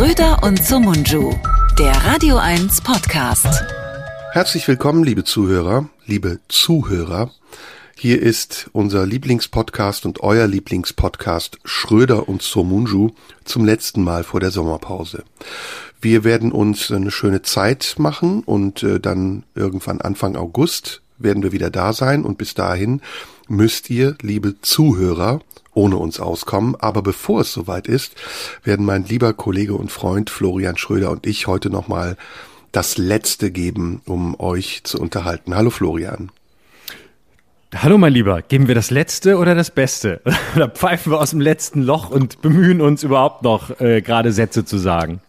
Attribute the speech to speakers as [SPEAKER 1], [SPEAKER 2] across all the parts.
[SPEAKER 1] Schröder und Sumunju, der Radio 1 Podcast.
[SPEAKER 2] Herzlich willkommen, liebe Zuhörer, liebe Zuhörer. Hier ist unser Lieblingspodcast und euer Lieblingspodcast Schröder und Somunju zum letzten Mal vor der Sommerpause. Wir werden uns eine schöne Zeit machen und äh, dann irgendwann Anfang August werden wir wieder da sein und bis dahin müsst ihr, liebe Zuhörer, ohne uns auskommen. Aber bevor es soweit ist, werden mein lieber Kollege und Freund Florian Schröder und ich heute nochmal das Letzte geben, um euch zu unterhalten. Hallo Florian.
[SPEAKER 3] Hallo mein Lieber, geben wir das Letzte oder das Beste? Oder pfeifen wir aus dem letzten Loch und bemühen uns überhaupt noch äh, gerade Sätze zu sagen?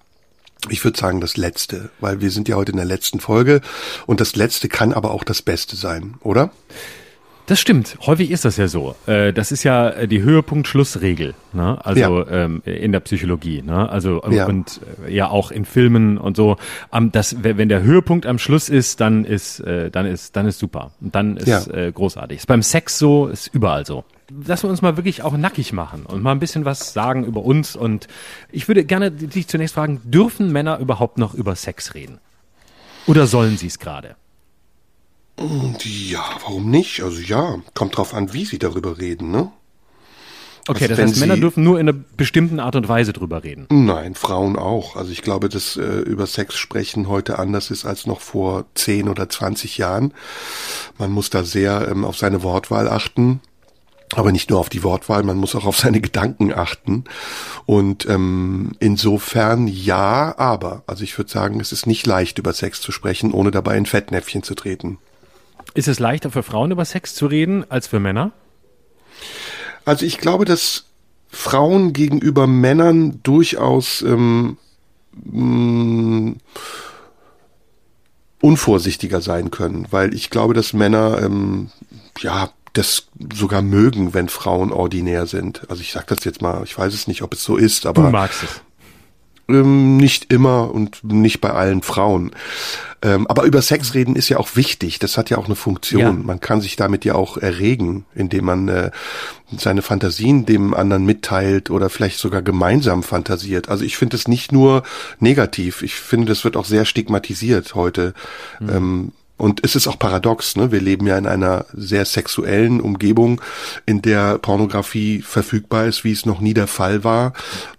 [SPEAKER 2] Ich würde sagen das Letzte, weil wir sind ja heute in der letzten Folge und das Letzte kann aber auch das Beste sein, oder?
[SPEAKER 3] Das stimmt. Häufig ist das ja so. Äh, das ist ja äh, die Höhepunkt-Schlussregel. Ne? Also ja. ähm, in der Psychologie. Ne? Also ja. und äh, ja auch in Filmen und so. Ähm, das, wenn der Höhepunkt am Schluss ist, dann ist, äh, dann ist, dann ist super. Und dann ist ja. äh, großartig. Ist beim Sex so, ist überall so. Lass uns mal wirklich auch nackig machen und mal ein bisschen was sagen über uns. Und ich würde gerne dich zunächst fragen: Dürfen Männer überhaupt noch über Sex reden? Oder sollen sie es gerade?
[SPEAKER 2] Ja, warum nicht? Also ja, kommt drauf an, wie sie darüber reden, ne?
[SPEAKER 3] Okay, also das heißt, Männer dürfen nur in einer bestimmten Art und Weise drüber reden.
[SPEAKER 2] Nein, Frauen auch. Also ich glaube, dass äh, über Sex sprechen heute anders ist als noch vor 10 oder 20 Jahren. Man muss da sehr ähm, auf seine Wortwahl achten. Aber nicht nur auf die Wortwahl, man muss auch auf seine Gedanken achten. Und ähm, insofern ja, aber. Also ich würde sagen, es ist nicht leicht, über Sex zu sprechen, ohne dabei in Fettnäpfchen zu treten.
[SPEAKER 3] Ist es leichter für Frauen über Sex zu reden als für Männer?
[SPEAKER 2] Also ich glaube, dass Frauen gegenüber Männern durchaus ähm, mh, mm, unvorsichtiger sein können, weil ich glaube, dass Männer ähm, ja das sogar mögen, wenn Frauen ordinär sind. Also ich sage das jetzt mal, ich weiß es nicht, ob es so ist, aber
[SPEAKER 3] du magst es.
[SPEAKER 2] Ähm, nicht immer und nicht bei allen Frauen. Ähm, aber über Sex reden ist ja auch wichtig. Das hat ja auch eine Funktion. Ja. Man kann sich damit ja auch erregen, indem man äh, seine Fantasien dem anderen mitteilt oder vielleicht sogar gemeinsam fantasiert. Also ich finde es nicht nur negativ. Ich finde, das wird auch sehr stigmatisiert heute. Mhm. Ähm, und es ist auch paradox, ne? Wir leben ja in einer sehr sexuellen Umgebung, in der Pornografie verfügbar ist, wie es noch nie der Fall war.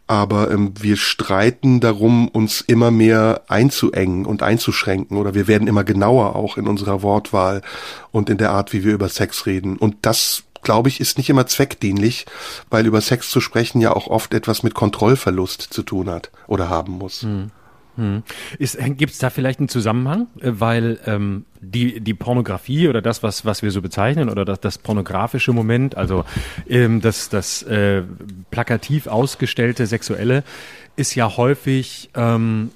[SPEAKER 2] Aber ähm, wir streiten darum, uns immer mehr einzuengen und einzuschränken. Oder wir werden immer genauer auch in unserer Wortwahl und in der Art, wie wir über Sex reden. Und das glaube ich, ist nicht immer zweckdienlich, weil über Sex zu sprechen ja auch oft etwas mit Kontrollverlust zu tun hat oder haben muss. Hm.
[SPEAKER 3] Hm. Gibt es da vielleicht einen Zusammenhang? Äh, weil ähm, die, die Pornografie oder das, was, was wir so bezeichnen, oder das, das pornografische Moment, also ähm, das, das äh, plakativ ausgestellte Sexuelle, ist ja häufig ähm,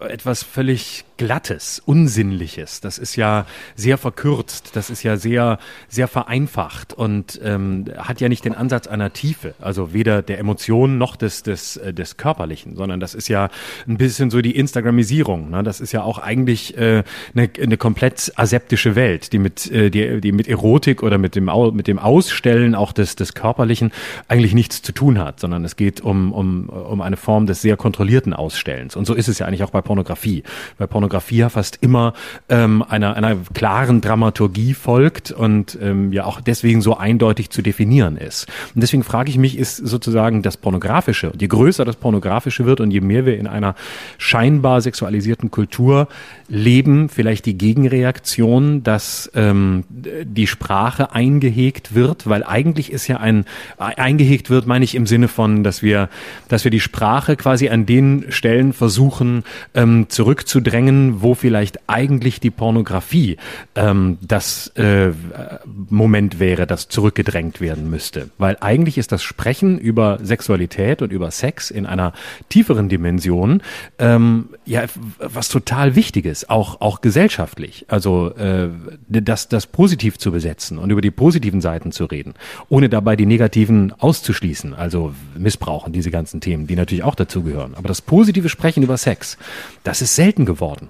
[SPEAKER 3] etwas völlig Glattes, Unsinnliches. Das ist ja sehr verkürzt, das ist ja sehr, sehr vereinfacht und ähm, hat ja nicht den Ansatz einer Tiefe, also weder der Emotionen noch des, des, äh, des Körperlichen, sondern das ist ja ein bisschen so die Instagramisierung. Ne? Das ist ja auch eigentlich äh, eine, eine komplett aseptische Welt, die mit, äh, die, die mit Erotik oder mit dem, mit dem Ausstellen auch des, des Körperlichen eigentlich nichts zu tun hat, sondern es geht um, um, um eine Form des sehr kontrollierten Ausstellens. Und so ist es ja eigentlich auch bei Pornografie. Bei Pornografie Pornografie fast immer ähm, einer, einer klaren Dramaturgie folgt und ähm, ja auch deswegen so eindeutig zu definieren ist. Und deswegen frage ich mich, ist sozusagen das Pornografische, je größer das Pornografische wird und je mehr wir in einer scheinbar sexualisierten Kultur leben, vielleicht die Gegenreaktion, dass ähm, die Sprache eingehegt wird, weil eigentlich ist ja ein eingehegt wird, meine ich im Sinne von, dass wir, dass wir die Sprache quasi an den Stellen versuchen ähm, zurückzudrängen, wo vielleicht eigentlich die Pornografie ähm, das äh, Moment wäre, das zurückgedrängt werden müsste. Weil eigentlich ist das Sprechen über Sexualität und über Sex in einer tieferen Dimension ähm, ja was total Wichtiges, auch auch gesellschaftlich. Also äh, das das positiv zu besetzen und über die positiven Seiten zu reden, ohne dabei die negativen auszuschließen. Also Missbrauchen, diese ganzen Themen, die natürlich auch dazugehören. Aber das positive Sprechen über Sex, das ist selten geworden.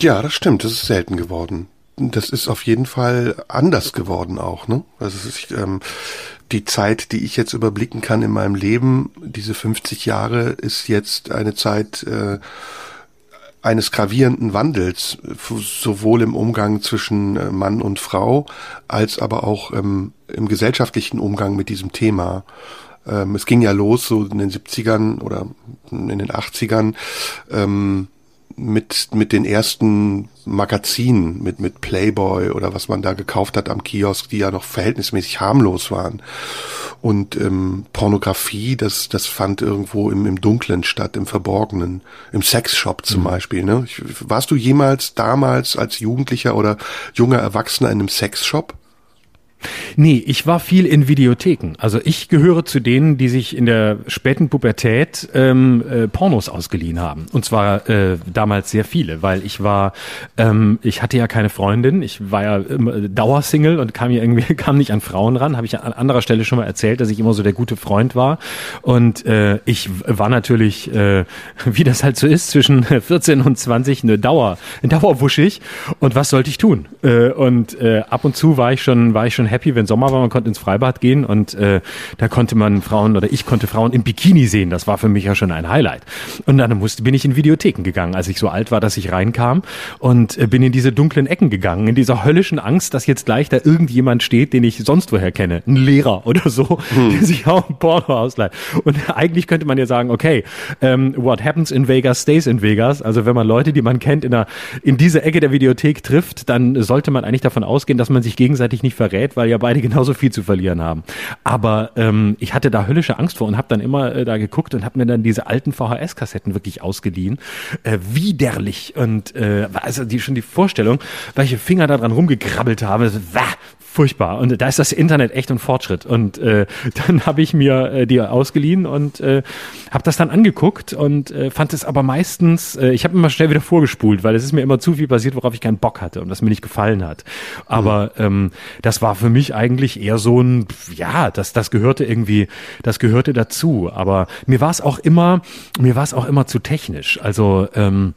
[SPEAKER 2] Ja, das stimmt. Das ist selten geworden. Das ist auf jeden Fall anders geworden auch. Ne? Also ist, ähm, die Zeit, die ich jetzt überblicken kann in meinem Leben, diese 50 Jahre, ist jetzt eine Zeit äh, eines gravierenden Wandels, sowohl im Umgang zwischen äh, Mann und Frau, als aber auch ähm, im gesellschaftlichen Umgang mit diesem Thema. Ähm, es ging ja los so in den 70ern oder in den 80ern. Ähm, mit, mit den ersten Magazinen, mit, mit Playboy oder was man da gekauft hat am Kiosk, die ja noch verhältnismäßig harmlos waren. Und ähm, Pornografie, das, das fand irgendwo im, im Dunklen statt, im Verborgenen, im Sexshop zum mhm. Beispiel. Ne? Warst du jemals damals als Jugendlicher oder junger Erwachsener in einem Sexshop?
[SPEAKER 3] Nee, ich war viel in Videotheken. Also ich gehöre zu denen, die sich in der späten Pubertät ähm, äh, Pornos ausgeliehen haben. Und zwar äh, damals sehr viele, weil ich war, ähm, ich hatte ja keine Freundin, ich war ja immer Dauersingle und kam ja irgendwie kam nicht an Frauen ran. Habe ich an anderer Stelle schon mal erzählt, dass ich immer so der gute Freund war. Und äh, ich war natürlich, äh, wie das halt so ist, zwischen 14 und 20 eine Dauer, ein Dauerwuschig. Und was sollte ich tun? Äh, und äh, ab und zu war ich schon, war ich schon happy, wenn Sommer war, man konnte ins Freibad gehen und äh, da konnte man Frauen oder ich konnte Frauen im Bikini sehen. Das war für mich ja schon ein Highlight. Und dann musste, bin ich in Videotheken gegangen, als ich so alt war, dass ich reinkam und äh, bin in diese dunklen Ecken gegangen, in dieser höllischen Angst, dass jetzt gleich da irgendjemand steht, den ich sonst woher kenne, ein Lehrer oder so, hm. der sich auch ein Porno ausleiht. Und eigentlich könnte man ja sagen, okay, ähm, what happens in Vegas stays in Vegas. Also wenn man Leute, die man kennt, in, einer, in diese Ecke der Videothek trifft, dann sollte man eigentlich davon ausgehen, dass man sich gegenseitig nicht verrät, weil ja beide genauso viel zu verlieren haben. Aber ähm, ich hatte da höllische Angst vor und habe dann immer äh, da geguckt und habe mir dann diese alten VHS-Kassetten wirklich ausgeliehen. Äh, widerlich und äh, also die schon die Vorstellung, welche Finger da dran rumgekrabbelt haben, das, wah, furchtbar. Und da ist das Internet echt ein Fortschritt. Und äh, dann habe ich mir äh, die ausgeliehen und äh, habe das dann angeguckt und äh, fand es aber meistens, äh, ich habe immer schnell wieder vorgespult, weil es ist mir immer zu viel passiert, worauf ich keinen Bock hatte und was mir nicht gefallen hat. Aber mhm. ähm, das war für mich eigentlich eher so ein, ja, das, das gehörte irgendwie, das gehörte dazu. Aber mir war es auch immer, mir war es auch immer zu technisch. Also ähm,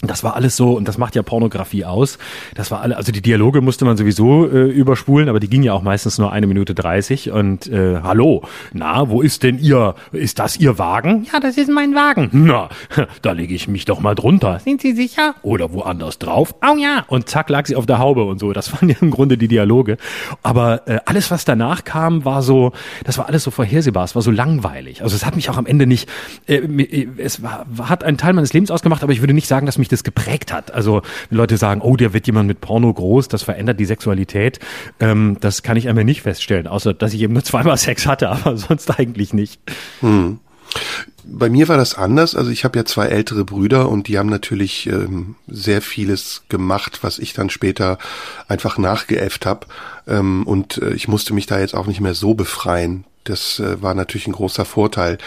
[SPEAKER 3] das war alles so, und das macht ja Pornografie aus. Das war alle, also die Dialoge musste man sowieso äh, überspulen, aber die gingen ja auch meistens nur eine Minute dreißig. Und äh, hallo, na, wo ist denn ihr? Ist das Ihr Wagen? Ja, das ist mein Wagen. Na, da lege ich mich doch mal drunter. Sind Sie sicher? Oder woanders drauf? Oh ja. Und zack lag sie auf der Haube und so. Das waren ja im Grunde die Dialoge. Aber äh, alles, was danach kam, war so, das war alles so vorhersehbar. Es war so langweilig. Also es hat mich auch am Ende nicht, äh, es war, hat einen Teil meines Lebens ausgemacht, aber ich würde nicht sagen, dass mich mich das geprägt hat. Also Leute sagen, oh, der wird jemand mit Porno groß, das verändert die Sexualität. Ähm, das kann ich einmal nicht feststellen, außer dass ich eben nur zweimal Sex hatte, aber sonst eigentlich nicht. Hm.
[SPEAKER 2] Bei mir war das anders. Also ich habe ja zwei ältere Brüder und die haben natürlich ähm, sehr vieles gemacht, was ich dann später einfach nachgeäfft habe. Ähm, und äh, ich musste mich da jetzt auch nicht mehr so befreien. Das äh, war natürlich ein großer Vorteil.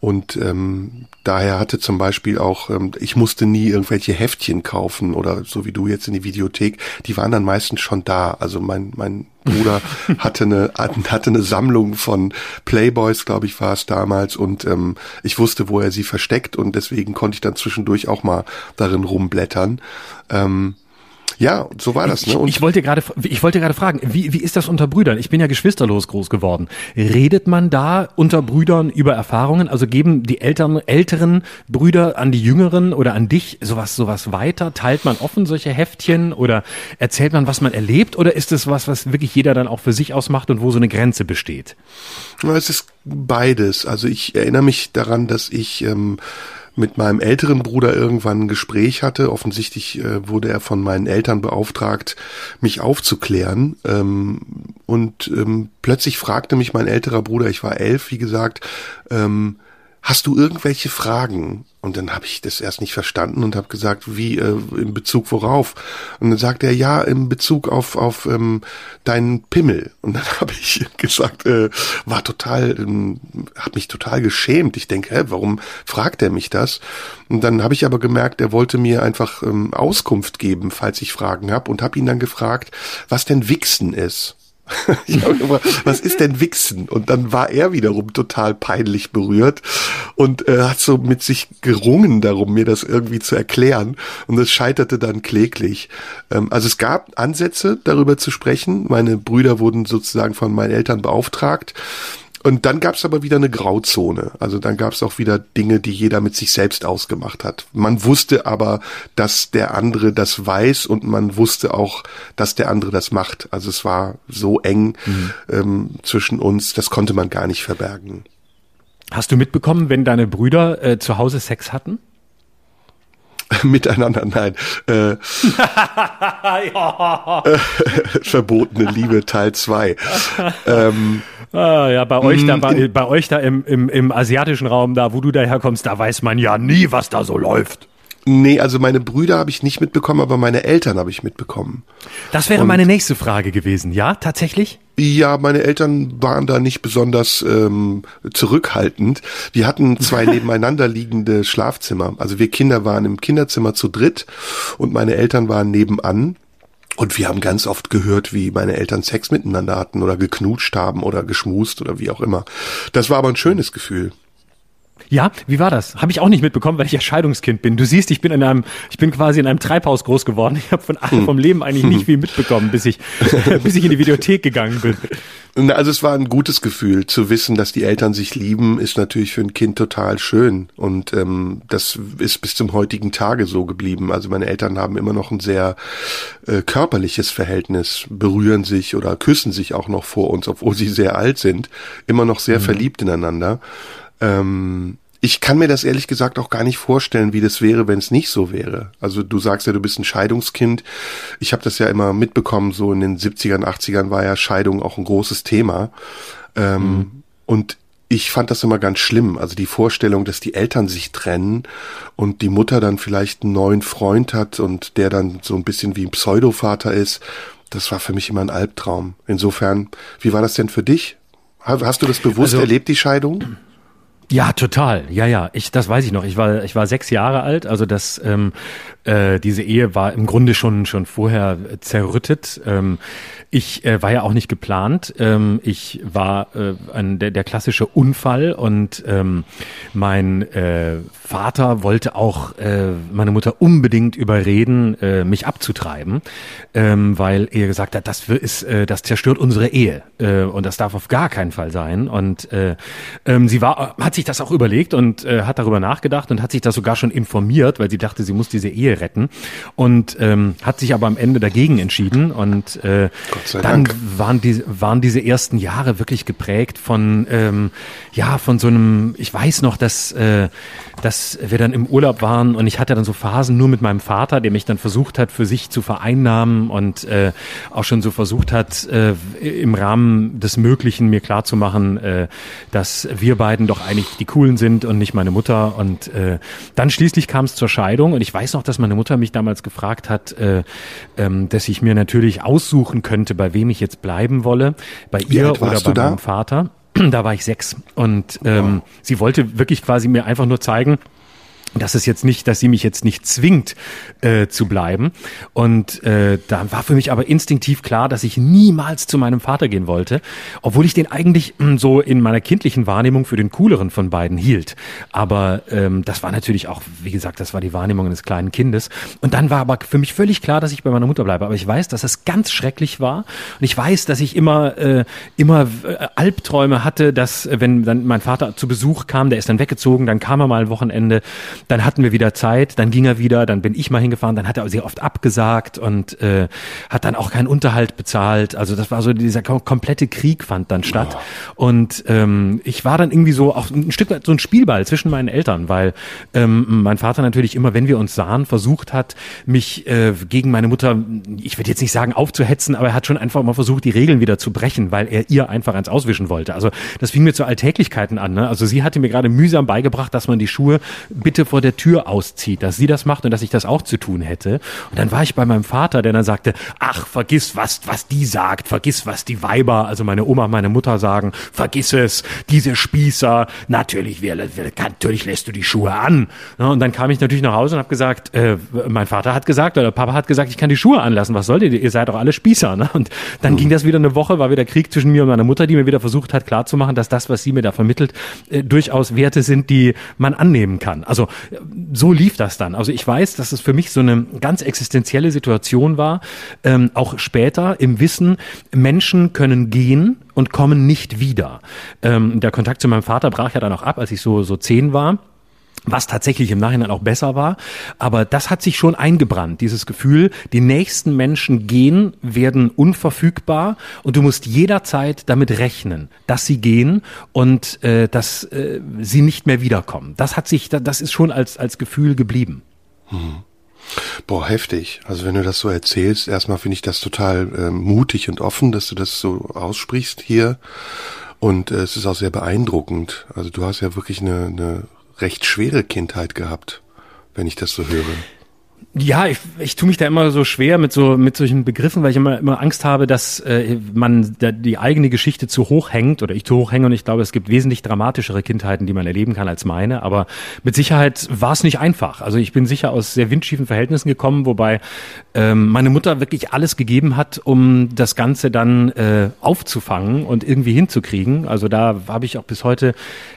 [SPEAKER 2] Und ähm, daher hatte zum Beispiel auch, ähm, ich musste nie irgendwelche Heftchen kaufen oder so wie du jetzt in die Videothek, die waren dann meistens schon da. Also mein, mein Bruder hatte eine, hatte eine Sammlung von Playboys, glaube ich, war es damals, und ähm, ich wusste, wo er sie versteckt und deswegen konnte ich dann zwischendurch auch mal darin rumblättern. Ähm, ja, so war das.
[SPEAKER 3] Ne? Und ich, ich wollte gerade, ich wollte gerade fragen, wie, wie ist das unter Brüdern? Ich bin ja geschwisterlos groß geworden. Redet man da unter Brüdern über Erfahrungen? Also geben die Eltern, älteren Brüder an die jüngeren oder an dich sowas, sowas weiter? Teilt man offen solche Heftchen oder erzählt man, was man erlebt? Oder ist es was, was wirklich jeder dann auch für sich ausmacht und wo so eine Grenze besteht?
[SPEAKER 2] Es ist beides. Also ich erinnere mich daran, dass ich ähm, mit meinem älteren Bruder irgendwann ein Gespräch hatte. Offensichtlich äh, wurde er von meinen Eltern beauftragt, mich aufzuklären. Ähm, und ähm, plötzlich fragte mich mein älterer Bruder, ich war elf, wie gesagt, ähm, hast du irgendwelche Fragen? Und dann habe ich das erst nicht verstanden und habe gesagt, wie äh, in Bezug worauf? Und dann sagt er, ja, in Bezug auf auf ähm, deinen Pimmel. Und dann habe ich gesagt, äh, war total, ähm, habe mich total geschämt. Ich denke, hä, warum fragt er mich das? Und dann habe ich aber gemerkt, er wollte mir einfach ähm, Auskunft geben, falls ich Fragen habe, und habe ihn dann gefragt, was denn Wichsen ist. ich habe immer, was ist denn Wichsen? Und dann war er wiederum total peinlich berührt und äh, hat so mit sich gerungen darum, mir das irgendwie zu erklären. Und es scheiterte dann kläglich. Ähm, also es gab Ansätze, darüber zu sprechen. Meine Brüder wurden sozusagen von meinen Eltern beauftragt. Und dann gab es aber wieder eine Grauzone. Also dann gab es auch wieder Dinge, die jeder mit sich selbst ausgemacht hat. Man wusste aber, dass der andere das weiß und man wusste auch, dass der andere das macht. Also es war so eng mhm. ähm, zwischen uns, das konnte man gar nicht verbergen.
[SPEAKER 3] Hast du mitbekommen, wenn deine Brüder äh, zu Hause Sex hatten?
[SPEAKER 2] miteinander, nein. Äh, ja. äh, verbotene Liebe Teil 2.
[SPEAKER 3] ähm, ah, ja, bei euch da, mm, bei, bei euch da im, im, im asiatischen Raum, da wo du daherkommst, da weiß man ja nie, was da so läuft.
[SPEAKER 2] Nee, also meine Brüder habe ich nicht mitbekommen, aber meine Eltern habe ich mitbekommen.
[SPEAKER 3] Das wäre Und meine nächste Frage gewesen, ja, tatsächlich?
[SPEAKER 2] Ja, meine Eltern waren da nicht besonders ähm, zurückhaltend. Wir hatten zwei nebeneinander liegende Schlafzimmer. Also wir Kinder waren im Kinderzimmer zu dritt und meine Eltern waren nebenan. Und wir haben ganz oft gehört, wie meine Eltern Sex miteinander hatten oder geknutscht haben oder geschmust oder wie auch immer. Das war aber ein schönes Gefühl.
[SPEAKER 3] Ja, wie war das? Habe ich auch nicht mitbekommen, weil ich ja Scheidungskind bin. Du siehst, ich bin in einem, ich bin quasi in einem Treibhaus groß geworden. Ich habe von hm. vom Leben eigentlich nicht viel mitbekommen, bis ich, bis ich in die Videothek gegangen bin.
[SPEAKER 2] Also es war ein gutes Gefühl zu wissen, dass die Eltern sich lieben, ist natürlich für ein Kind total schön und ähm, das ist bis zum heutigen Tage so geblieben. Also meine Eltern haben immer noch ein sehr äh, körperliches Verhältnis, berühren sich oder küssen sich auch noch vor uns, obwohl sie sehr alt sind, immer noch sehr mhm. verliebt ineinander. Ähm, ich kann mir das ehrlich gesagt auch gar nicht vorstellen, wie das wäre, wenn es nicht so wäre. Also du sagst ja, du bist ein Scheidungskind. Ich habe das ja immer mitbekommen, so in den 70ern, 80ern war ja Scheidung auch ein großes Thema. Ähm, mhm. Und ich fand das immer ganz schlimm. Also die Vorstellung, dass die Eltern sich trennen und die Mutter dann vielleicht einen neuen Freund hat und der dann so ein bisschen wie ein Pseudovater ist, das war für mich immer ein Albtraum. Insofern, wie war das denn für dich? Hast du das bewusst also, erlebt, die Scheidung?
[SPEAKER 3] Ja, total. Ja, ja. Ich, das weiß ich noch. Ich war, ich war sechs Jahre alt. Also das, ähm, äh, diese Ehe war im Grunde schon schon vorher zerrüttet. Ähm, ich äh, war ja auch nicht geplant. Ähm, ich war äh, ein, der, der klassische Unfall und ähm, mein äh, Vater wollte auch äh, meine Mutter unbedingt überreden, äh, mich abzutreiben, ähm, weil er gesagt hat, das ist, äh, das zerstört unsere Ehe äh, und das darf auf gar keinen Fall sein. Und äh, ähm, sie war, hat sich das auch überlegt und äh, hat darüber nachgedacht und hat sich das sogar schon informiert, weil sie dachte, sie muss diese Ehe retten und ähm, hat sich aber am Ende dagegen entschieden und äh, dann Dank. waren die waren diese ersten Jahre wirklich geprägt von ähm, ja von so einem ich weiß noch dass äh, dass wir dann im Urlaub waren und ich hatte dann so Phasen nur mit meinem Vater der mich dann versucht hat für sich zu vereinnahmen und äh, auch schon so versucht hat äh, im Rahmen des Möglichen mir klarzumachen äh, dass wir beiden doch eigentlich die coolen sind und nicht meine Mutter. Und äh, dann schließlich kam es zur Scheidung. Und ich weiß noch dass meine Mutter mich damals gefragt hat äh, ähm, dass ich mir natürlich aussuchen könnte bei wem ich jetzt bleiben wolle, bei Wie ihr oder bei meinem Vater. Da war ich sechs. Und ähm, wow. sie wollte wirklich quasi mir einfach nur zeigen, dass es jetzt nicht, dass sie mich jetzt nicht zwingt äh, zu bleiben. Und äh, da war für mich aber instinktiv klar, dass ich niemals zu meinem Vater gehen wollte, obwohl ich den eigentlich mh, hm, so in meiner kindlichen Wahrnehmung für den cooleren von beiden hielt. Aber ähm, das war natürlich auch, wie gesagt, das war die Wahrnehmung eines kleinen Kindes. Und dann war aber für mich völlig klar, dass ich bei meiner Mutter bleibe. Aber ich weiß, dass es ganz schrecklich war. Und ich weiß, dass ich immer äh, immer äh, Albträume hatte, dass äh, wenn dann mein Vater zu Besuch kam, der ist dann weggezogen, dann kam er mal ein Wochenende dann hatten wir wieder Zeit, dann ging er wieder, dann bin ich mal hingefahren, dann hat er sehr oft abgesagt und äh, hat dann auch keinen Unterhalt bezahlt. Also das war so dieser komplette Krieg fand dann statt. Oh. Und ähm, ich war dann irgendwie so auch ein Stück weit so ein Spielball zwischen meinen Eltern, weil ähm, mein Vater natürlich immer, wenn wir uns sahen, versucht hat, mich äh, gegen meine Mutter, ich würde jetzt nicht sagen aufzuhetzen, aber er hat schon einfach mal versucht, die Regeln wieder zu brechen, weil er ihr einfach eins auswischen wollte. Also das fing mir zu Alltäglichkeiten an. Ne? Also sie hatte mir gerade mühsam beigebracht, dass man die Schuhe bitte vor vor der Tür auszieht, dass sie das macht und dass ich das auch zu tun hätte. Und dann war ich bei meinem Vater, der dann sagte, ach, vergiss was, was die sagt, vergiss was die Weiber, also meine Oma, meine Mutter sagen, vergiss es, diese Spießer, natürlich, wir, wir, natürlich lässt du die Schuhe an. Und dann kam ich natürlich nach Hause und habe gesagt, äh, mein Vater hat gesagt oder Papa hat gesagt, ich kann die Schuhe anlassen, was sollt ihr, ihr seid doch alle Spießer. Ne? Und dann mhm. ging das wieder eine Woche, war wieder Krieg zwischen mir und meiner Mutter, die mir wieder versucht hat klarzumachen, dass das, was sie mir da vermittelt, äh, durchaus Werte sind, die man annehmen kann. Also so lief das dann. Also ich weiß, dass es für mich so eine ganz existenzielle Situation war, ähm, auch später im Wissen, Menschen können gehen und kommen nicht wieder. Ähm, der Kontakt zu meinem Vater brach ja dann auch ab, als ich so, so zehn war was tatsächlich im Nachhinein auch besser war. Aber das hat sich schon eingebrannt, dieses Gefühl, die nächsten Menschen gehen, werden unverfügbar und du musst jederzeit damit rechnen, dass sie gehen und äh, dass äh, sie nicht mehr wiederkommen. Das hat sich, das ist schon als, als Gefühl geblieben.
[SPEAKER 2] Hm. Boah, heftig. Also wenn du das so erzählst, erstmal finde ich das total äh, mutig und offen, dass du das so aussprichst hier. Und äh, es ist auch sehr beeindruckend. Also du hast ja wirklich eine, eine recht schwere Kindheit gehabt, wenn ich das so höre.
[SPEAKER 3] Ja, ich, ich tue mich da immer so schwer mit so mit solchen Begriffen, weil ich immer immer Angst habe, dass äh, man da die eigene Geschichte zu hoch hängt oder ich zu hoch hänge und ich glaube, es gibt wesentlich dramatischere Kindheiten, die man erleben kann als meine. Aber mit Sicherheit war es nicht einfach. Also ich bin sicher aus sehr windschiefen Verhältnissen gekommen, wobei ähm, meine Mutter wirklich alles gegeben hat, um das Ganze dann äh, aufzufangen und irgendwie hinzukriegen. Also da habe ich auch bis heute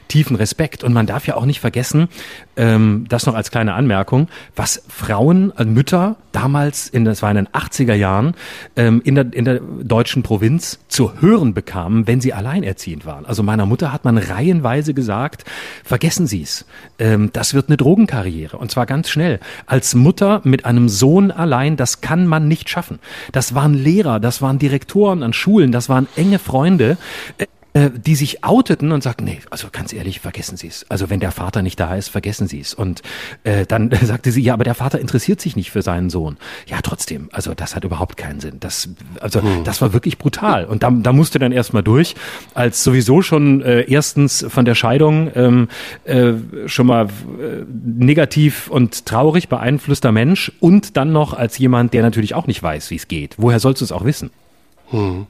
[SPEAKER 3] tiefen Respekt. Und man darf ja auch nicht vergessen, ähm, das noch als kleine Anmerkung, was Frauen, äh, Mütter damals, in, das war in den 80er Jahren, ähm, in, der, in der deutschen Provinz zu hören bekamen, wenn sie alleinerziehend waren. Also meiner Mutter hat man reihenweise gesagt, vergessen Sie es, ähm, das wird eine Drogenkarriere. Und zwar ganz schnell. Als Mutter mit einem Sohn allein, das kann man nicht schaffen. Das waren Lehrer, das waren Direktoren an Schulen, das waren enge Freunde. Äh, die sich outeten und sagten, nee, also ganz ehrlich, vergessen Sie es. Also wenn der Vater nicht da ist, vergessen Sie es. Und äh, dann sagte sie, ja, aber der Vater interessiert sich nicht für seinen Sohn. Ja, trotzdem, also das hat überhaupt keinen Sinn. Das, also hm. das war wirklich brutal. Und da, da musste dann erstmal durch, als sowieso schon äh, erstens von der Scheidung ähm, äh, schon mal äh, negativ und traurig beeinflusster Mensch und dann noch als jemand, der natürlich auch nicht weiß, wie es geht. Woher sollst du es auch wissen?
[SPEAKER 2] Hm.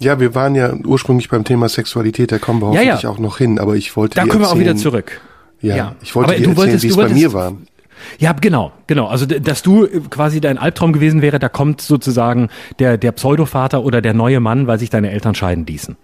[SPEAKER 2] Ja, wir waren ja ursprünglich beim Thema Sexualität, da kommen wir hoffentlich ja, auch noch hin, aber ich wollte
[SPEAKER 3] Da kommen wir auch wieder zurück.
[SPEAKER 2] Ja, ja. ich wollte aber dir erzählen, wie es bei mir war.
[SPEAKER 3] Ja, genau, genau. Also, dass du quasi dein Albtraum gewesen wäre, da kommt sozusagen der, der Pseudovater oder der neue Mann, weil sich deine Eltern scheiden ließen.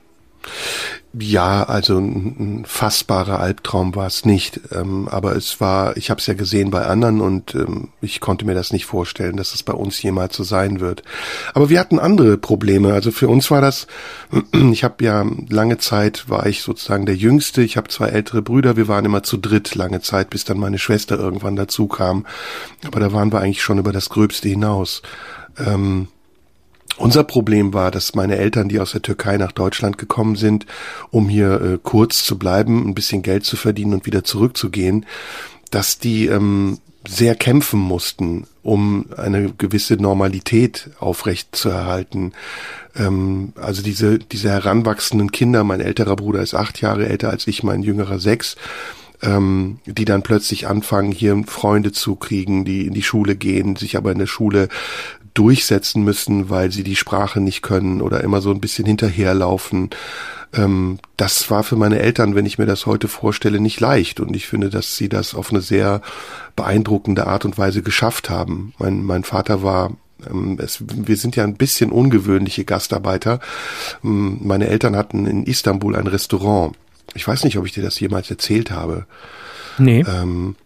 [SPEAKER 2] Ja, also ein, fassbarer Albtraum war es nicht. Ähm, aber es war, ich habe es ja gesehen bei anderen und ähm, ich konnte mir das nicht vorstellen, dass es bei uns jemals so sein wird. Aber wir hatten andere Probleme. Also für uns war das, ich habe ja lange Zeit, war ich sozusagen der Jüngste. Ich habe zwei ältere Brüder. Wir waren immer zu dritt lange Zeit, bis dann meine Schwester irgendwann dazu kam. Aber da waren wir eigentlich schon über das Gröbste hinaus. Ähm, unser Problem war, dass meine Eltern, die aus der Türkei nach Deutschland gekommen sind, um hier äh, kurz zu bleiben, ein bisschen Geld zu verdienen und wieder zurückzugehen, dass die ähm, sehr kämpfen mussten, um eine gewisse Normalität aufrecht zu erhalten. Ähm, also diese, diese heranwachsenden Kinder, mein älterer Bruder ist acht Jahre älter als ich, mein jüngerer sechs, ähm, die dann plötzlich anfangen, hier Freunde zu kriegen, die in die Schule gehen, sich aber in der Schule durchsetzen müssen, weil sie die Sprache nicht können oder immer so ein bisschen hinterherlaufen. Ähm, das war für meine Eltern, wenn ich mir das heute vorstelle, nicht leicht. Und ich finde, dass sie das auf eine sehr beeindruckende Art und Weise geschafft haben. Mein, mein Vater war ähm, es, wir sind ja ein bisschen ungewöhnliche Gastarbeiter. Ähm, meine Eltern hatten in Istanbul ein Restaurant. Ich weiß nicht, ob ich dir das jemals erzählt habe.
[SPEAKER 3] Nee.
[SPEAKER 2] Ähm,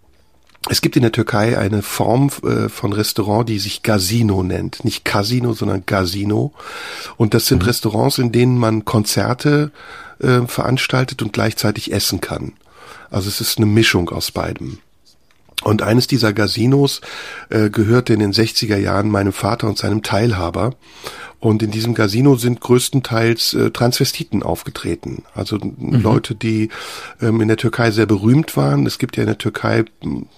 [SPEAKER 2] es gibt in der Türkei eine Form äh, von Restaurant, die sich Casino nennt. Nicht Casino, sondern Casino. Und das sind mhm. Restaurants, in denen man Konzerte äh, veranstaltet und gleichzeitig essen kann. Also es ist eine Mischung aus beidem. Und eines dieser Casinos äh, gehörte in den 60er Jahren meinem Vater und seinem Teilhaber. Und in diesem Casino sind größtenteils äh, Transvestiten aufgetreten. Also mhm. Leute, die ähm, in der Türkei sehr berühmt waren. Es gibt ja in der Türkei,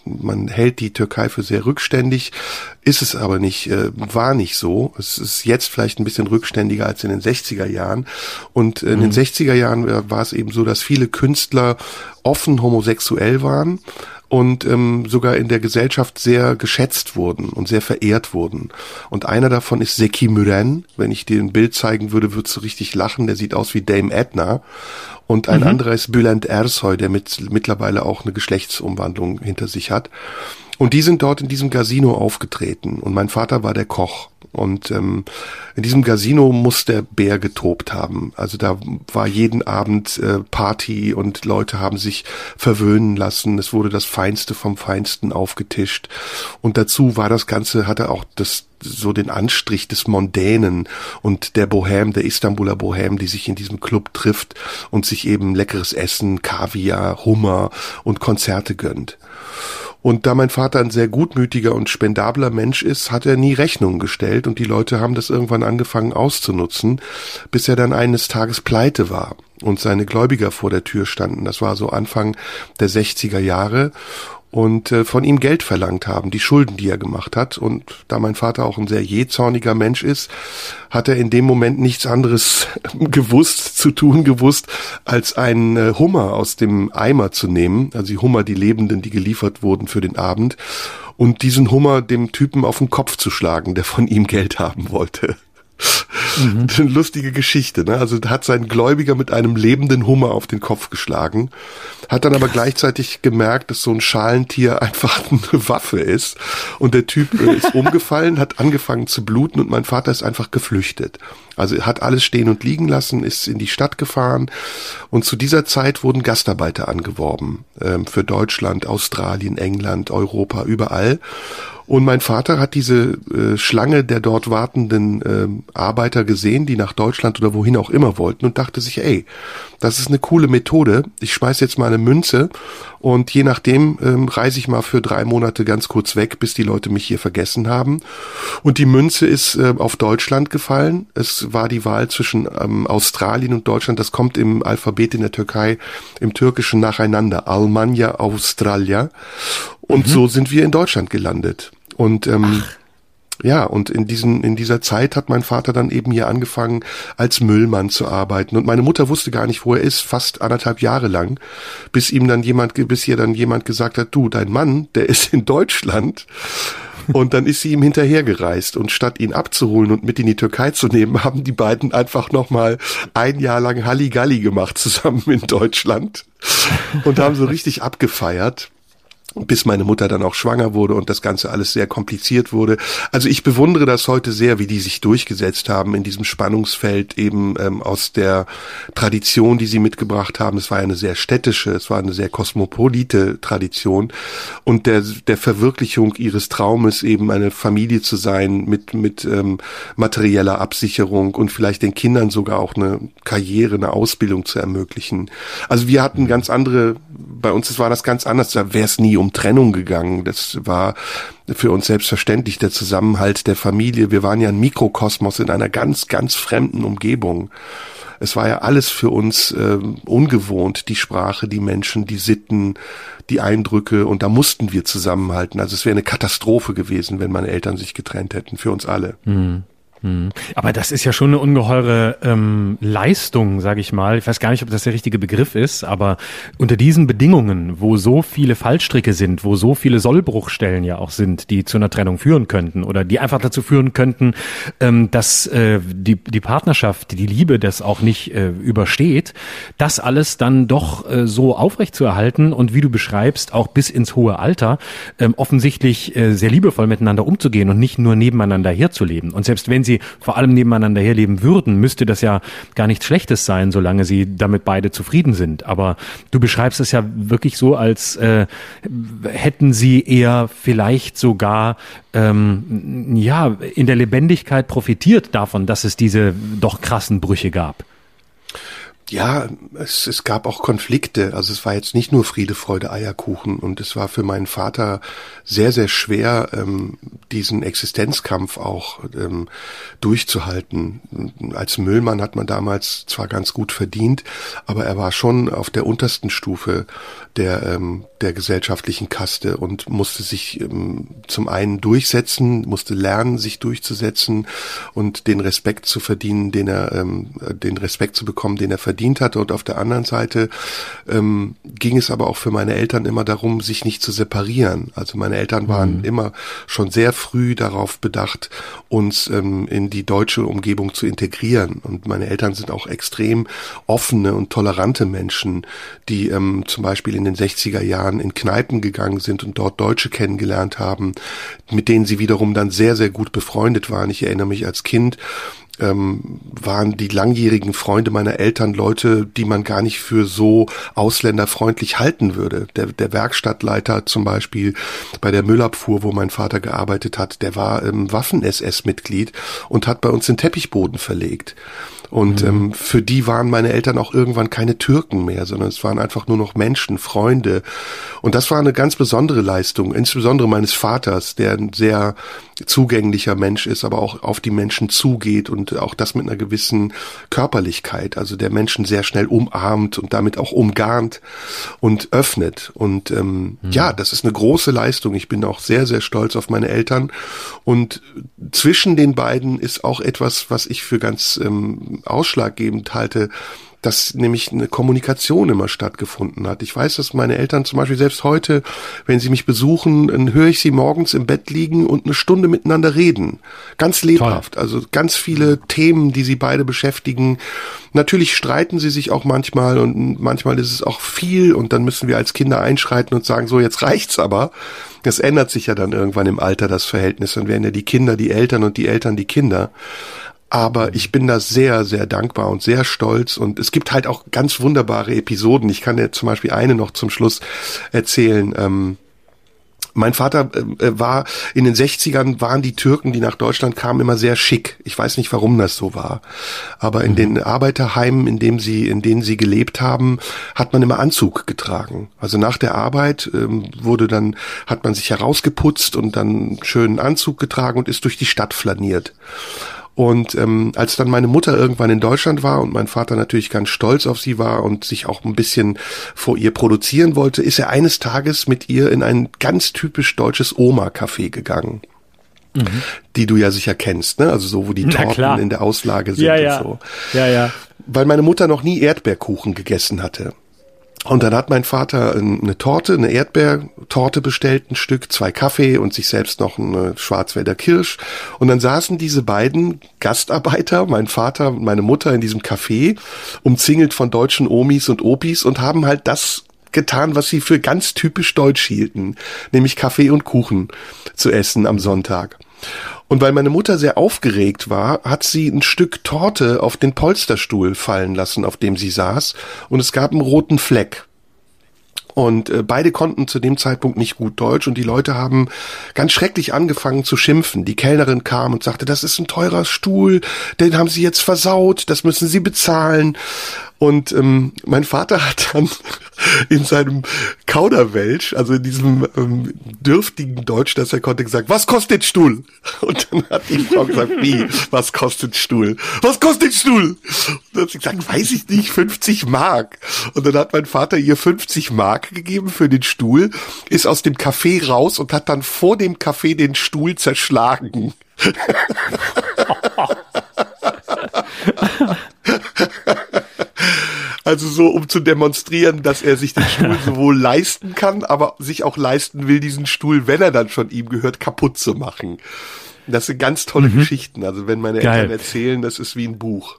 [SPEAKER 2] man hält die Türkei für sehr rückständig, ist es aber nicht, äh, war nicht so. Es ist jetzt vielleicht ein bisschen rückständiger als in den 60er Jahren. Und in mhm. den 60er Jahren war es eben so, dass viele Künstler offen homosexuell waren und ähm, sogar in der Gesellschaft sehr geschätzt wurden und sehr verehrt wurden. Und einer davon ist Seki Muren. Wenn ich dir ein Bild zeigen würde, würdest du richtig lachen. Der sieht aus wie Dame Edna. Und ein mhm. anderer ist Bülent Ersoy, der mit, mittlerweile auch eine Geschlechtsumwandlung hinter sich hat. Und die sind dort in diesem Casino aufgetreten. Und mein Vater war der Koch. Und ähm, in diesem Casino muss der Bär getobt haben. Also da war jeden Abend äh, Party und Leute haben sich verwöhnen lassen. Es wurde das Feinste vom Feinsten aufgetischt. Und dazu war das Ganze, hatte auch das so den Anstrich des Mondänen und der Bohème, der Istanbuler Bohème, die sich in diesem Club trifft und sich eben leckeres Essen, Kaviar, Hummer und Konzerte gönnt. Und da mein Vater ein sehr gutmütiger und spendabler Mensch ist, hat er nie Rechnungen gestellt und die Leute haben das irgendwann angefangen auszunutzen, bis er dann eines Tages pleite war und seine Gläubiger vor der Tür standen. Das war so Anfang der 60er Jahre und äh, von ihm Geld verlangt haben, die Schulden, die er gemacht hat. Und da mein Vater auch ein sehr jähzorniger Mensch ist, hat er in dem Moment nichts anderes gewusst, zu tun gewusst, als einen äh, Hummer aus dem Eimer zu nehmen, also die Hummer, die Lebenden, die geliefert wurden für den Abend, und diesen Hummer dem Typen auf den Kopf zu schlagen, der von ihm Geld haben wollte. Mhm. Eine lustige Geschichte, ne? Also hat sein Gläubiger mit einem lebenden Hummer auf den Kopf geschlagen, hat dann aber gleichzeitig gemerkt, dass so ein Schalentier einfach eine Waffe ist und der Typ äh, ist umgefallen, hat angefangen zu bluten und mein Vater ist einfach geflüchtet. Also er hat alles stehen und liegen lassen, ist in die Stadt gefahren und zu dieser Zeit wurden Gastarbeiter angeworben ähm, für Deutschland, Australien, England, Europa, überall. Und mein Vater hat diese äh, Schlange der dort wartenden äh, Arbeiter gesehen, die nach Deutschland oder wohin auch immer wollten und dachte sich, ey, das ist eine coole Methode. Ich schmeiß jetzt mal eine Münze und je nachdem ähm, reise ich mal für drei Monate ganz kurz weg, bis die Leute mich hier vergessen haben. Und die Münze ist äh, auf Deutschland gefallen. Es war die Wahl zwischen ähm, Australien und Deutschland. Das kommt im Alphabet in der Türkei, im Türkischen nacheinander. Almanya, Australia. Und mhm. so sind wir in Deutschland gelandet. Und ähm, ja, und in diesen, in dieser Zeit hat mein Vater dann eben hier angefangen, als Müllmann zu arbeiten. Und meine Mutter wusste gar nicht, wo er ist, fast anderthalb Jahre lang, bis ihm dann jemand, bis ihr dann jemand gesagt hat, du, dein Mann, der ist in Deutschland. Und dann ist sie ihm hinterhergereist und statt ihn abzuholen und mit in die Türkei zu nehmen, haben die beiden einfach nochmal ein Jahr lang Halligalli gemacht zusammen in Deutschland und haben so richtig abgefeiert bis meine Mutter dann auch schwanger wurde und das Ganze alles sehr kompliziert wurde. Also ich bewundere das heute sehr, wie die sich durchgesetzt haben in diesem Spannungsfeld eben ähm, aus der Tradition, die sie mitgebracht haben. Es war eine sehr städtische, es war eine sehr kosmopolite Tradition und der, der Verwirklichung ihres Traumes eben eine Familie zu sein mit, mit ähm, materieller Absicherung und vielleicht den Kindern sogar auch eine Karriere, eine Ausbildung zu ermöglichen. Also wir hatten ganz andere, bei uns war das ganz anders, da wäre es nie um Trennung gegangen. Das war für uns selbstverständlich der Zusammenhalt der Familie. Wir waren ja ein Mikrokosmos in einer ganz, ganz fremden Umgebung. Es war ja alles für uns äh, ungewohnt, die Sprache, die Menschen, die Sitten, die Eindrücke und da mussten wir zusammenhalten. Also es wäre eine Katastrophe gewesen, wenn meine Eltern sich getrennt hätten, für uns alle.
[SPEAKER 3] Mhm. Hm. Aber das ist ja schon eine ungeheure ähm, Leistung, sage ich mal. Ich weiß gar nicht, ob das der richtige Begriff ist, aber unter diesen Bedingungen, wo so viele Fallstricke sind, wo so viele Sollbruchstellen ja auch sind, die zu einer Trennung führen könnten oder die einfach dazu führen könnten, ähm, dass äh, die, die Partnerschaft, die Liebe das auch nicht äh, übersteht, das alles dann doch äh, so aufrechtzuerhalten und wie du beschreibst, auch bis ins hohe Alter ähm, offensichtlich äh, sehr liebevoll miteinander umzugehen und nicht nur nebeneinander herzuleben. Und selbst wenn sie sie vor allem nebeneinander herleben würden, müsste das ja gar nichts Schlechtes sein, solange sie damit beide zufrieden sind. Aber du beschreibst es ja wirklich so, als äh, hätten sie eher vielleicht sogar ähm, ja in der Lebendigkeit profitiert davon, dass es diese doch krassen Brüche gab.
[SPEAKER 2] Ja, es, es gab auch Konflikte. Also es war jetzt nicht nur Friede, Freude, Eierkuchen. Und es war für meinen Vater sehr, sehr schwer, ähm, diesen Existenzkampf auch ähm, durchzuhalten. Als Müllmann hat man damals zwar ganz gut verdient, aber er war schon auf der untersten Stufe der ähm, der gesellschaftlichen Kaste und musste sich ähm, zum einen durchsetzen, musste lernen, sich durchzusetzen und den Respekt zu verdienen, den er, ähm, den Respekt zu bekommen, den er verdient hatte. Und auf der anderen Seite ähm, ging es aber auch für meine Eltern immer darum, sich nicht zu separieren. Also meine Eltern waren mhm. immer schon sehr früh darauf bedacht, uns ähm, in die deutsche Umgebung zu integrieren. Und meine Eltern sind auch extrem offene und tolerante Menschen, die ähm, zum Beispiel in den 60er Jahren in Kneipen gegangen sind und dort Deutsche kennengelernt haben, mit denen sie wiederum dann sehr, sehr gut befreundet waren. Ich erinnere mich als Kind, ähm, waren die langjährigen Freunde meiner Eltern Leute, die man gar nicht für so ausländerfreundlich halten würde. Der, der Werkstattleiter zum Beispiel bei der Müllabfuhr, wo mein Vater gearbeitet hat, der war ähm, Waffen-SS-Mitglied und hat bei uns den Teppichboden verlegt. Und mhm. ähm, für die waren meine Eltern auch irgendwann keine Türken mehr, sondern es waren einfach nur noch Menschen, Freunde. Und das war eine ganz besondere Leistung, insbesondere meines Vaters, der ein sehr zugänglicher Mensch ist, aber auch auf die Menschen zugeht und auch das mit einer gewissen Körperlichkeit, also der Menschen sehr schnell umarmt und damit auch umgarnt und öffnet. Und ähm, mhm. ja, das ist eine große Leistung. Ich bin auch sehr, sehr stolz auf meine Eltern. Und zwischen den beiden ist auch etwas, was ich für ganz ähm, ausschlaggebend halte, dass nämlich eine Kommunikation immer stattgefunden hat. Ich weiß, dass meine Eltern zum Beispiel selbst heute, wenn sie mich besuchen, dann höre ich sie morgens im Bett liegen und eine Stunde miteinander reden. Ganz lebhaft. Toll. Also ganz viele Themen, die sie beide beschäftigen. Natürlich streiten sie sich auch manchmal und manchmal ist es auch viel und dann müssen wir als Kinder einschreiten und sagen, so jetzt reicht's aber. Das ändert sich ja dann irgendwann im Alter das Verhältnis. Dann werden ja die Kinder die Eltern und die Eltern die Kinder. Aber ich bin da sehr, sehr dankbar und sehr stolz. Und es gibt halt auch ganz wunderbare Episoden. Ich kann dir zum Beispiel eine noch zum Schluss erzählen. Ähm, mein Vater äh, war in den 60ern waren die Türken, die nach Deutschland kamen, immer sehr schick. Ich weiß nicht, warum das so war, aber in mhm. den Arbeiterheimen, in dem sie, in denen sie gelebt haben, hat man immer Anzug getragen. Also nach der Arbeit ähm, wurde dann hat man sich herausgeputzt und dann schönen Anzug getragen und ist durch die Stadt flaniert. Und ähm, als dann meine Mutter irgendwann in Deutschland war und mein Vater natürlich ganz stolz auf sie war und sich auch ein bisschen vor ihr produzieren wollte, ist er eines Tages mit ihr in ein ganz typisch deutsches Oma-Café gegangen. Mhm. Die du ja sicher kennst, ne? Also so, wo die Torten in der Auslage sind
[SPEAKER 3] ja,
[SPEAKER 2] und
[SPEAKER 3] ja.
[SPEAKER 2] so.
[SPEAKER 3] Ja, ja.
[SPEAKER 2] Weil meine Mutter noch nie Erdbeerkuchen gegessen hatte. Und dann hat mein Vater eine Torte, eine Erdbeertorte bestellt, ein Stück, zwei Kaffee und sich selbst noch eine Schwarzwälder Kirsch. Und dann saßen diese beiden Gastarbeiter, mein Vater und meine Mutter in diesem Café, umzingelt von deutschen Omis und Opis und haben halt das getan, was sie für ganz typisch deutsch hielten, nämlich Kaffee und Kuchen zu essen am Sonntag. Und weil meine Mutter sehr aufgeregt war, hat sie ein Stück Torte auf den Polsterstuhl fallen lassen, auf dem sie saß, und es gab einen roten Fleck. Und äh, beide konnten zu dem Zeitpunkt nicht gut Deutsch und die Leute haben ganz schrecklich angefangen zu schimpfen. Die Kellnerin kam und sagte, das ist ein teurer Stuhl, den haben sie jetzt versaut, das müssen sie bezahlen. Und ähm, mein Vater hat dann in seinem Kauderwelsch, also in diesem ähm, dürftigen Deutsch, das er konnte, gesagt, was kostet Stuhl? Und dann hat die Frau gesagt, wie, was kostet Stuhl? Was kostet Stuhl? Und dann hat sie gesagt, weiß ich nicht, 50 Mark. Und dann hat mein Vater ihr 50 Mark gegeben für den Stuhl, ist aus dem Café raus und hat dann vor dem Café den Stuhl zerschlagen. Also so, um zu demonstrieren, dass er sich den Stuhl sowohl leisten kann, aber sich auch leisten will, diesen Stuhl, wenn er dann schon ihm gehört, kaputt zu machen. Das sind ganz tolle mhm. Geschichten. Also wenn meine Geil. Eltern erzählen, das ist wie ein Buch.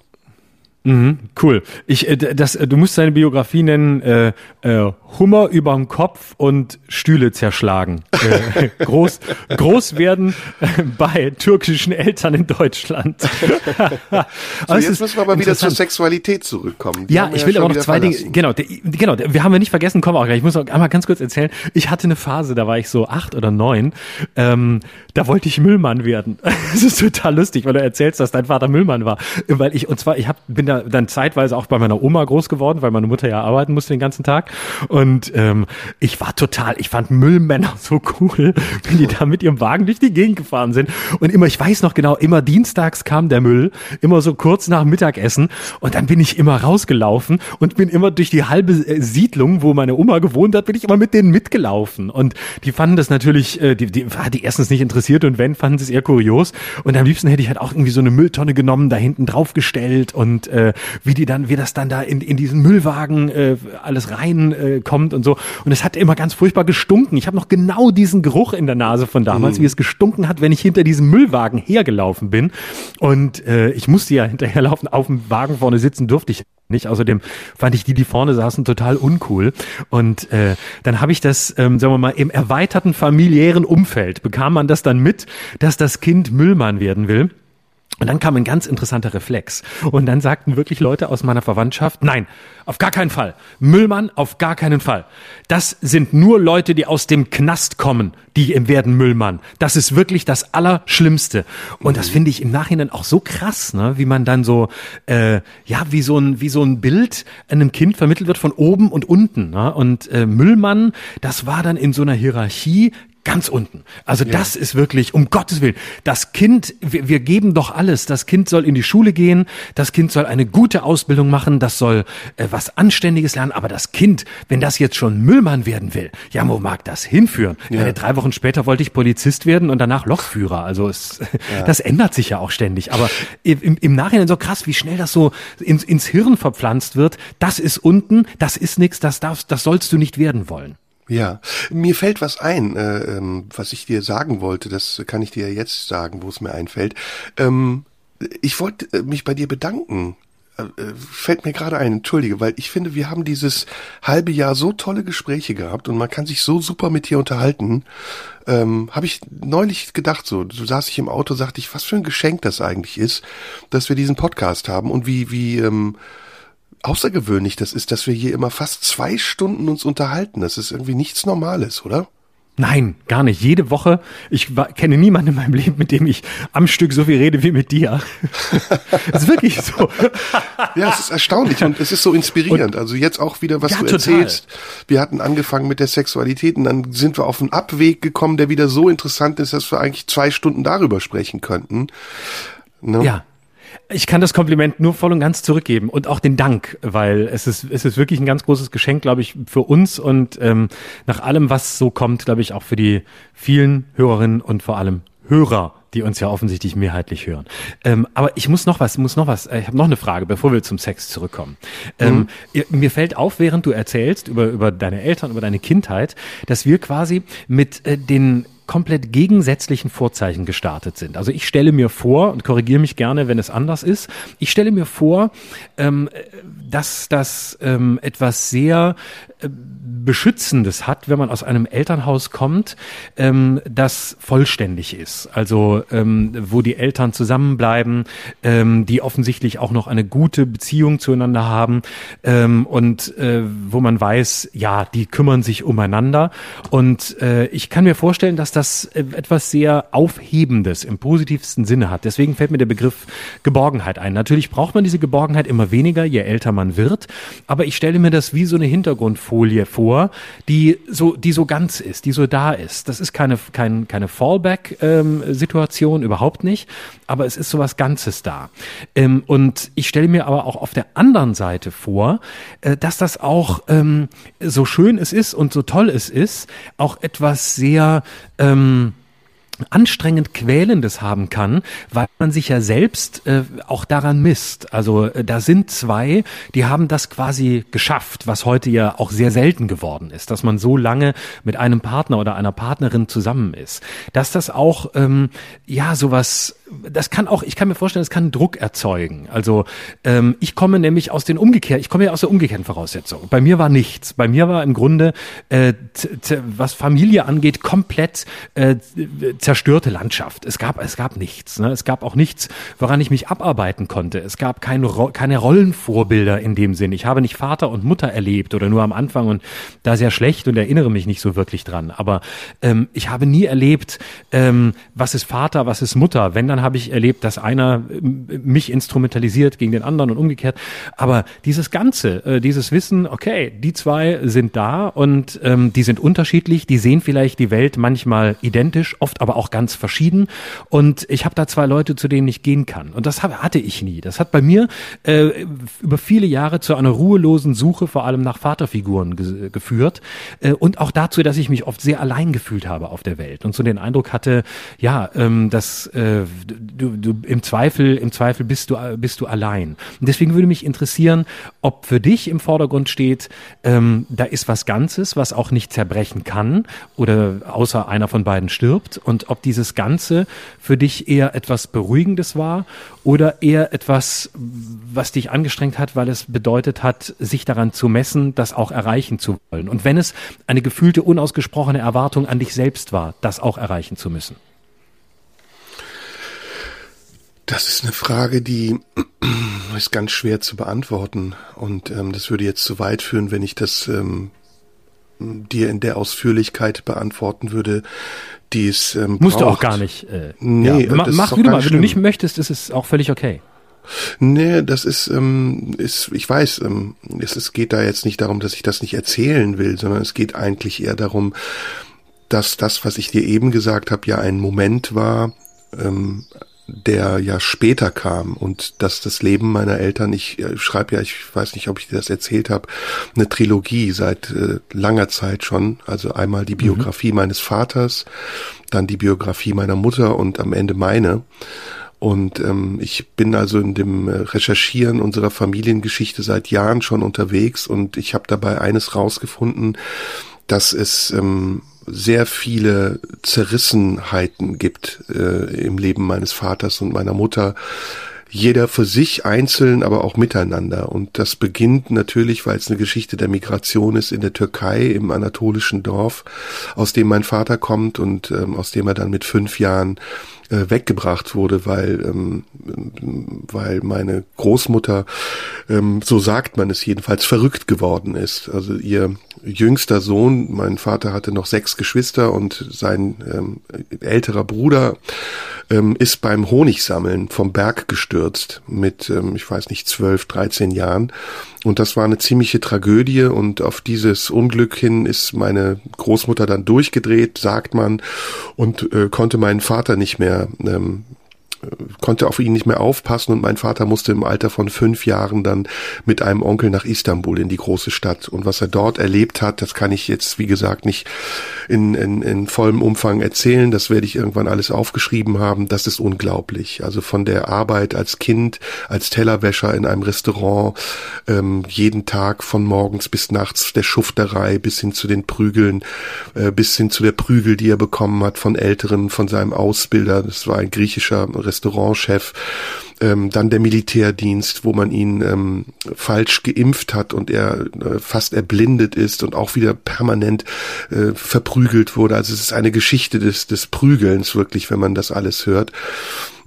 [SPEAKER 3] Mhm, cool. Ich, äh, das, äh, du musst deine Biografie nennen, äh, äh, Hummer überm Kopf und Stühle zerschlagen. Äh, groß, groß werden äh, bei türkischen Eltern in Deutschland.
[SPEAKER 2] so, jetzt müssen wir aber wieder zur Sexualität zurückkommen.
[SPEAKER 3] Die ja, ich will ja aber noch zwei Dinge, genau, der, genau, der, wir haben wir nicht vergessen, kommen auch gleich. Ich muss noch einmal ganz kurz erzählen. Ich hatte eine Phase, da war ich so acht oder neun. Ähm, da wollte ich Müllmann werden. Das ist total lustig, weil du erzählst, dass dein Vater Müllmann war. Weil ich, und zwar, ich hab, bin da dann zeitweise auch bei meiner Oma groß geworden, weil meine Mutter ja arbeiten musste den ganzen Tag. Und ähm, ich war total, ich fand Müllmänner so cool, wenn die da mit ihrem Wagen durch die Gegend gefahren sind. Und immer, ich weiß noch genau, immer dienstags kam der Müll, immer so kurz nach Mittagessen. Und dann bin ich immer rausgelaufen und bin immer durch die halbe äh, Siedlung, wo meine Oma gewohnt hat, bin ich immer mit denen mitgelaufen. Und die fanden das natürlich, äh, die, die die erstens nicht interessiert und wenn, fanden sie es eher kurios. Und am liebsten hätte ich halt auch irgendwie so eine Mülltonne genommen, da hinten draufgestellt und äh, wie die dann, wie das dann da in, in diesen Müllwagen äh, alles rein äh, kommt und so. Und es hat immer ganz furchtbar gestunken. Ich habe noch genau diesen Geruch in der Nase von damals, mhm. wie es gestunken hat, wenn ich hinter diesem Müllwagen hergelaufen bin. Und äh, ich musste ja hinterherlaufen, auf dem Wagen vorne sitzen durfte ich nicht. Außerdem fand ich die, die vorne saßen, total uncool. Und äh, dann habe ich das, ähm, sagen wir mal, im erweiterten familiären Umfeld bekam man das dann mit, dass das Kind Müllmann werden will. Und dann kam ein ganz interessanter Reflex. Und dann sagten wirklich Leute aus meiner Verwandtschaft, nein, auf gar keinen Fall. Müllmann, auf gar keinen Fall. Das sind nur Leute, die aus dem Knast kommen, die werden Müllmann. Das ist wirklich das Allerschlimmste. Und das finde ich im Nachhinein auch so krass, ne? wie man dann so, äh, ja, wie so ein, wie so ein Bild einem Kind vermittelt wird von oben und unten. Ne? Und äh, Müllmann, das war dann in so einer Hierarchie ganz unten. Also ja. das ist wirklich, um Gottes Willen, das Kind, wir, wir, geben doch alles. Das Kind soll in die Schule gehen, das Kind soll eine gute Ausbildung machen, das soll äh, was Anständiges lernen. Aber das Kind, wenn das jetzt schon Müllmann werden will, ja, wo mag das hinführen? Ja. Äh, drei Wochen später wollte ich Polizist werden und danach Lochführer. Also es, ja. das ändert sich ja auch ständig. Aber im, im Nachhinein so krass, wie schnell das so ins, ins Hirn verpflanzt wird. Das ist unten, das ist nichts, das darfst, das sollst du nicht werden wollen.
[SPEAKER 2] Ja, mir fällt was ein, äh, ähm, was ich dir sagen wollte. Das kann ich dir jetzt sagen, wo es mir einfällt. Ähm, ich wollte äh, mich bei dir bedanken. Äh, äh, fällt mir gerade ein, entschuldige, weil ich finde, wir haben dieses halbe Jahr so tolle Gespräche gehabt und man kann sich so super mit dir unterhalten. Ähm, Habe ich neulich gedacht, so, so saß ich im Auto, sagte ich, was für ein Geschenk das eigentlich ist, dass wir diesen Podcast haben und wie, wie, ähm, außergewöhnlich das ist, dass wir hier immer fast zwei Stunden uns unterhalten. Das ist irgendwie nichts Normales, oder?
[SPEAKER 3] Nein, gar nicht. Jede Woche. Ich war, kenne niemanden in meinem Leben, mit dem ich am Stück so viel rede wie mit dir. das ist wirklich so.
[SPEAKER 2] ja, es ist erstaunlich und es ist so inspirierend. Und, also jetzt auch wieder, was ja, du total. erzählst. Wir hatten angefangen mit der Sexualität und dann sind wir auf einen Abweg gekommen, der wieder so interessant ist, dass wir eigentlich zwei Stunden darüber sprechen könnten.
[SPEAKER 3] Ne? Ja, ich kann das Kompliment nur voll und ganz zurückgeben und auch den Dank, weil es ist, es ist wirklich ein ganz großes Geschenk, glaube ich, für uns und ähm, nach allem, was so kommt, glaube ich, auch für die vielen Hörerinnen und vor allem Hörer, die uns ja offensichtlich mehrheitlich hören. Ähm, aber ich muss noch was, muss noch was, äh, ich habe noch eine Frage, bevor wir zum Sex zurückkommen. Ähm, mhm. Mir fällt auf, während du erzählst über, über deine Eltern, über deine Kindheit, dass wir quasi mit äh, den komplett gegensätzlichen Vorzeichen gestartet sind. Also ich stelle mir vor, und korrigiere mich gerne, wenn es anders ist, ich stelle mir vor, ähm, dass das ähm, etwas sehr äh, Beschützendes hat, wenn man aus einem Elternhaus kommt, ähm, das vollständig ist. Also ähm, wo die Eltern zusammenbleiben, ähm, die offensichtlich auch noch eine gute Beziehung zueinander haben ähm, und äh, wo man weiß, ja, die kümmern sich umeinander. Und äh, ich kann mir vorstellen, dass das äh, etwas sehr Aufhebendes im positivsten Sinne hat. Deswegen fällt mir der Begriff Geborgenheit ein. Natürlich braucht man diese Geborgenheit immer weniger, je älter man wird. Aber ich stelle mir das wie so eine Hintergrundfolie vor vor, die so, die so ganz ist, die so da ist. Das ist keine, kein, keine Fallback-Situation, ähm, überhaupt nicht, aber es ist so was Ganzes da. Ähm, und ich stelle mir aber auch auf der anderen Seite vor, äh, dass das auch, ähm, so schön es ist und so toll es ist, auch etwas sehr, ähm, anstrengend Quälendes haben kann, weil man sich ja selbst äh, auch daran misst. Also äh, da sind zwei, die haben das quasi geschafft, was heute ja auch sehr selten geworden ist, dass man so lange mit einem Partner oder einer Partnerin zusammen ist. Dass das auch ähm, ja sowas das kann auch, ich kann mir vorstellen, es kann Druck erzeugen. Also ähm, ich komme nämlich aus den umgekehrt, ich komme ja aus der umgekehrten Voraussetzung. Bei mir war nichts. Bei mir war im Grunde, äh, was Familie angeht, komplett äh, zerstörte Landschaft. Es gab, es gab nichts. Ne? Es gab auch nichts, woran ich mich abarbeiten konnte. Es gab keine, keine Rollenvorbilder in dem Sinn. Ich habe nicht Vater und Mutter erlebt oder nur am Anfang und da sehr schlecht und erinnere mich nicht so wirklich dran. Aber ähm, ich habe nie erlebt, ähm, was ist Vater, was ist Mutter. Wenn, dann habe ich erlebt, dass einer ähm, mich instrumentalisiert gegen den anderen und umgekehrt. Aber dieses Ganze, äh, dieses Wissen, okay, die zwei sind da und ähm, die sind unterschiedlich, die sehen vielleicht die Welt manchmal identisch, oft aber auch ganz verschieden. Und ich habe da zwei Leute, zu denen ich gehen kann. Und das hatte ich nie. Das hat bei mir äh, über viele Jahre zu einer ruhelosen Suche vor allem nach Vaterfiguren ge geführt äh, und auch dazu, dass ich mich oft sehr allein gefühlt habe auf der Welt und so den Eindruck hatte, ja, ähm, dass äh, du, du im Zweifel, im Zweifel bist du bist du allein. Und deswegen würde mich interessieren, ob für dich im Vordergrund steht, ähm, da ist was Ganzes, was auch nicht zerbrechen kann oder außer einer von beiden stirbt und ob dieses Ganze für dich eher etwas Beruhigendes war oder eher etwas, was dich angestrengt hat, weil es bedeutet hat, sich daran zu messen, das auch erreichen zu wollen. Und wenn es eine gefühlte, unausgesprochene Erwartung an dich selbst war, das auch erreichen zu müssen.
[SPEAKER 2] Das ist eine Frage, die ist ganz schwer zu beantworten. Und ähm, das würde jetzt zu weit führen, wenn ich das ähm, dir in der Ausführlichkeit beantworten würde, die es ähm,
[SPEAKER 3] Musst braucht. du auch gar nicht. Äh, nee, ja. mach wie du mal. Wenn du nicht möchtest, ist es auch völlig okay.
[SPEAKER 2] Nee, das ist, ähm, ist ich weiß, ähm, es, es geht da jetzt nicht darum, dass ich das nicht erzählen will, sondern es geht eigentlich eher darum, dass das, was ich dir eben gesagt habe, ja ein Moment war, ähm, der ja später kam und dass das Leben meiner Eltern, ich äh, schreibe ja, ich weiß nicht, ob ich dir das erzählt habe, eine Trilogie seit äh, langer Zeit schon. Also einmal die mhm. Biografie mhm. meines Vaters, dann die Biografie meiner Mutter und am Ende meine. Und ähm, ich bin also in dem äh, Recherchieren unserer Familiengeschichte seit Jahren schon unterwegs und ich habe dabei eines rausgefunden, dass es ähm, sehr viele Zerrissenheiten gibt äh, im Leben meines Vaters und meiner Mutter. Jeder für sich einzeln, aber auch miteinander. Und das beginnt natürlich, weil es eine Geschichte der Migration ist in der Türkei, im anatolischen Dorf, aus dem mein Vater kommt und ähm, aus dem er dann mit fünf Jahren äh, weggebracht wurde, weil, ähm, weil meine Großmutter, ähm, so sagt man es jedenfalls, verrückt geworden ist. Also ihr jüngster Sohn, mein Vater hatte noch sechs Geschwister und sein ähm, älterer Bruder ähm, ist beim Honigsammeln vom Berg gestürzt mit, ähm, ich weiß nicht, zwölf, dreizehn Jahren. Und das war eine ziemliche Tragödie und auf dieses Unglück hin ist meine Großmutter dann durchgedreht, sagt man, und äh, konnte meinen Vater nicht mehr ähm, konnte auf ihn nicht mehr aufpassen und mein Vater musste im Alter von fünf Jahren dann mit einem Onkel nach Istanbul in die große Stadt. Und was er dort erlebt hat, das kann ich jetzt, wie gesagt, nicht in, in, in vollem Umfang erzählen. Das werde ich irgendwann alles aufgeschrieben haben. Das ist unglaublich. Also von der Arbeit als Kind, als Tellerwäscher in einem Restaurant, ähm, jeden Tag von morgens bis nachts der Schufterei bis hin zu den Prügeln, äh, bis hin zu der Prügel, die er bekommen hat von Älteren, von seinem Ausbilder. Das war ein griechischer Restaurantchef, ähm, dann der Militärdienst, wo man ihn ähm, falsch geimpft hat und er äh, fast erblindet ist und auch wieder permanent äh, verprügelt wurde. Also es ist eine Geschichte des, des Prügelns wirklich, wenn man das alles hört.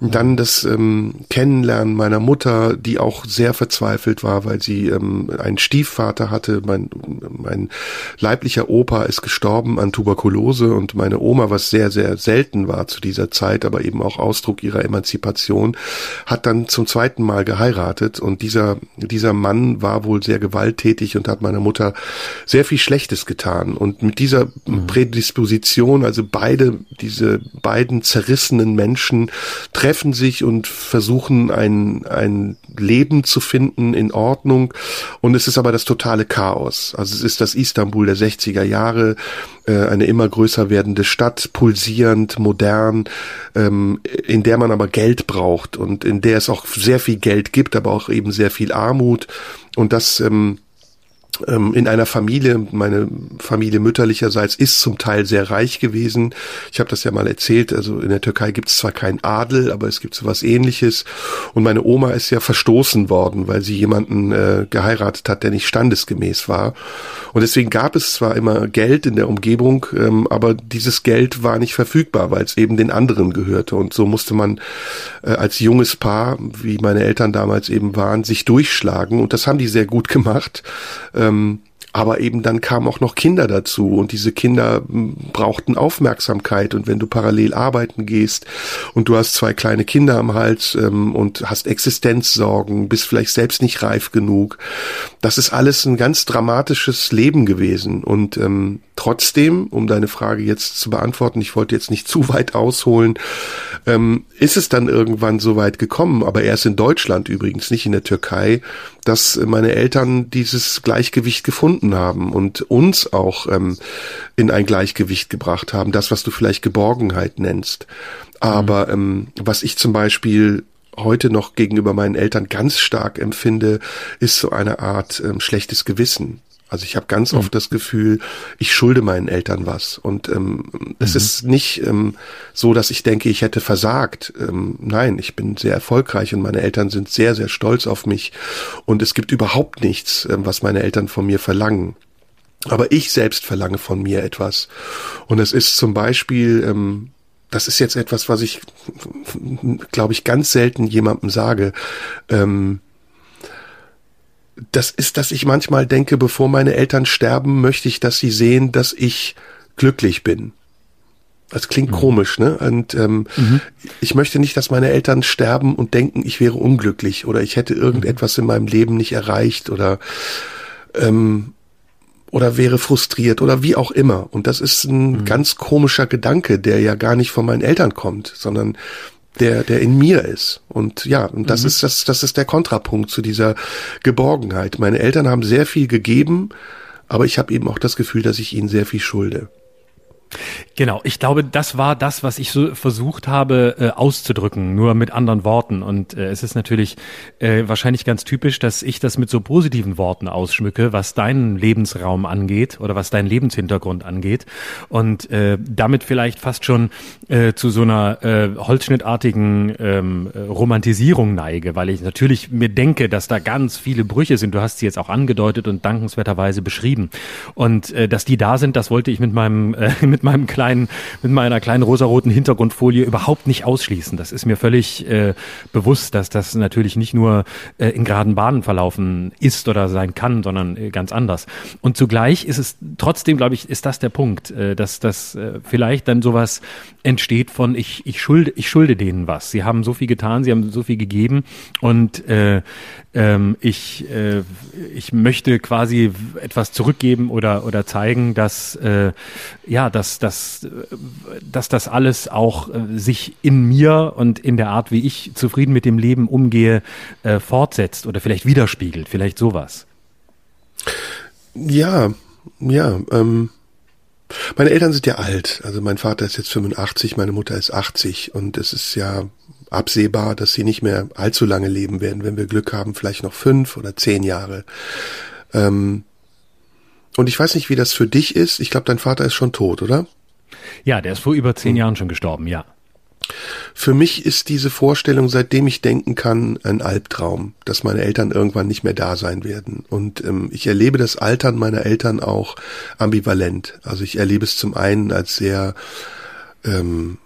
[SPEAKER 2] Dann das ähm, Kennenlernen meiner Mutter, die auch sehr verzweifelt war, weil sie ähm, einen Stiefvater hatte. Mein, mein leiblicher Opa ist gestorben an Tuberkulose und meine Oma, was sehr, sehr selten war zu dieser Zeit, aber eben auch Ausdruck ihrer Emanzipation, hat dann zum zweiten Mal geheiratet und dieser, dieser Mann war wohl sehr gewalttätig und hat meiner Mutter sehr viel Schlechtes getan. Und mit dieser mhm. Prädisposition, also beide, diese beiden zerrissenen Menschen treffen sich und versuchen ein, ein Leben zu finden in Ordnung. Und es ist aber das totale Chaos. Also es ist das Istanbul der 60er Jahre, äh, eine immer größer werdende Stadt, pulsierend, modern, ähm, in der man aber Geld braucht und in der es auch sehr viel Geld gibt, aber auch eben sehr viel Armut. Und das ähm, in einer Familie, meine Familie mütterlicherseits ist zum Teil sehr reich gewesen. Ich habe das ja mal erzählt, also in der Türkei gibt es zwar keinen Adel, aber es gibt so was ähnliches. Und meine Oma ist ja verstoßen worden, weil sie jemanden äh, geheiratet hat, der nicht standesgemäß war. Und deswegen gab es zwar immer Geld in der Umgebung, ähm, aber dieses Geld war nicht verfügbar, weil es eben den anderen gehörte. Und so musste man äh, als junges Paar, wie meine Eltern damals eben waren, sich durchschlagen. Und das haben die sehr gut gemacht. Ähm, aber eben dann kamen auch noch Kinder dazu und diese Kinder brauchten Aufmerksamkeit. Und wenn du parallel arbeiten gehst und du hast zwei kleine Kinder am Hals ähm, und hast Existenzsorgen, bist vielleicht selbst nicht reif genug, das ist alles ein ganz dramatisches Leben gewesen. Und ähm, trotzdem, um deine Frage jetzt zu beantworten, ich wollte jetzt nicht zu weit ausholen, ähm, ist es dann irgendwann so weit gekommen, aber erst in Deutschland übrigens, nicht in der Türkei, dass meine Eltern dieses Gleichgewicht gefunden haben und uns auch ähm, in ein Gleichgewicht gebracht haben, das, was du vielleicht Geborgenheit nennst. Aber ähm, was ich zum Beispiel heute noch gegenüber meinen Eltern ganz stark empfinde, ist so eine Art ähm, schlechtes Gewissen. Also ich habe ganz mhm. oft das Gefühl, ich schulde meinen Eltern was. Und ähm, mhm. es ist nicht ähm, so, dass ich denke, ich hätte versagt. Ähm, nein, ich bin sehr erfolgreich und meine Eltern sind sehr, sehr stolz auf mich. Und es gibt überhaupt nichts, ähm, was meine Eltern von mir verlangen. Aber ich selbst verlange von mir etwas. Und es ist zum Beispiel, ähm, das ist jetzt etwas, was ich, glaube ich, ganz selten jemandem sage. Ähm, das ist, dass ich manchmal denke, bevor meine Eltern sterben, möchte ich, dass sie sehen, dass ich glücklich bin. Das klingt mhm. komisch, ne? Und ähm, mhm. ich möchte nicht, dass meine Eltern sterben und denken, ich wäre unglücklich oder ich hätte irgendetwas in meinem Leben nicht erreicht oder ähm, oder wäre frustriert oder wie auch immer. Und das ist ein mhm. ganz komischer Gedanke, der ja gar nicht von meinen Eltern kommt, sondern der, der in mir ist. Und ja, und das mhm. ist das, das ist der Kontrapunkt zu dieser Geborgenheit. Meine Eltern haben sehr viel gegeben, aber ich habe eben auch das Gefühl, dass ich ihnen sehr viel schulde.
[SPEAKER 3] Genau, ich glaube, das war das, was ich so versucht habe äh, auszudrücken, nur mit anderen Worten. Und äh, es ist natürlich äh, wahrscheinlich ganz typisch, dass ich das mit so positiven Worten ausschmücke, was deinen Lebensraum angeht oder was deinen Lebenshintergrund angeht. Und äh, damit vielleicht fast schon äh, zu so einer äh, holzschnittartigen ähm, Romantisierung neige, weil ich natürlich mir denke, dass da ganz viele Brüche sind. Du hast sie jetzt auch angedeutet und dankenswerterweise beschrieben. Und äh, dass die da sind, das wollte ich mit meinem, äh, mit meinem kleinen mit meiner kleinen rosaroten Hintergrundfolie überhaupt nicht ausschließen. Das ist mir völlig äh, bewusst, dass das natürlich nicht nur äh, in geraden Bahnen verlaufen ist oder sein kann, sondern äh, ganz anders. Und zugleich ist es trotzdem, glaube ich, ist das der Punkt, äh, dass das äh, vielleicht dann sowas entsteht von ich ich schulde ich schulde denen was. Sie haben so viel getan, sie haben so viel gegeben und äh, ähm, ich äh, ich möchte quasi etwas zurückgeben oder oder zeigen, dass äh, ja dass dass dass das alles auch äh, sich in mir und in der Art, wie ich zufrieden mit dem Leben umgehe, äh, fortsetzt oder vielleicht widerspiegelt, vielleicht sowas.
[SPEAKER 2] Ja, ja. Ähm meine Eltern sind ja alt. Also mein Vater ist jetzt 85, meine Mutter ist 80 und es ist ja absehbar, dass sie nicht mehr allzu lange leben werden. Wenn wir Glück haben, vielleicht noch fünf oder zehn Jahre. Ähm und ich weiß nicht, wie das für dich ist. Ich glaube, dein Vater ist schon tot, oder?
[SPEAKER 3] Ja, der ist vor über zehn hm. Jahren schon gestorben, ja.
[SPEAKER 2] Für mich ist diese Vorstellung, seitdem ich denken kann, ein Albtraum, dass meine Eltern irgendwann nicht mehr da sein werden. Und ähm, ich erlebe das Altern meiner Eltern auch ambivalent. Also ich erlebe es zum einen als sehr ähm,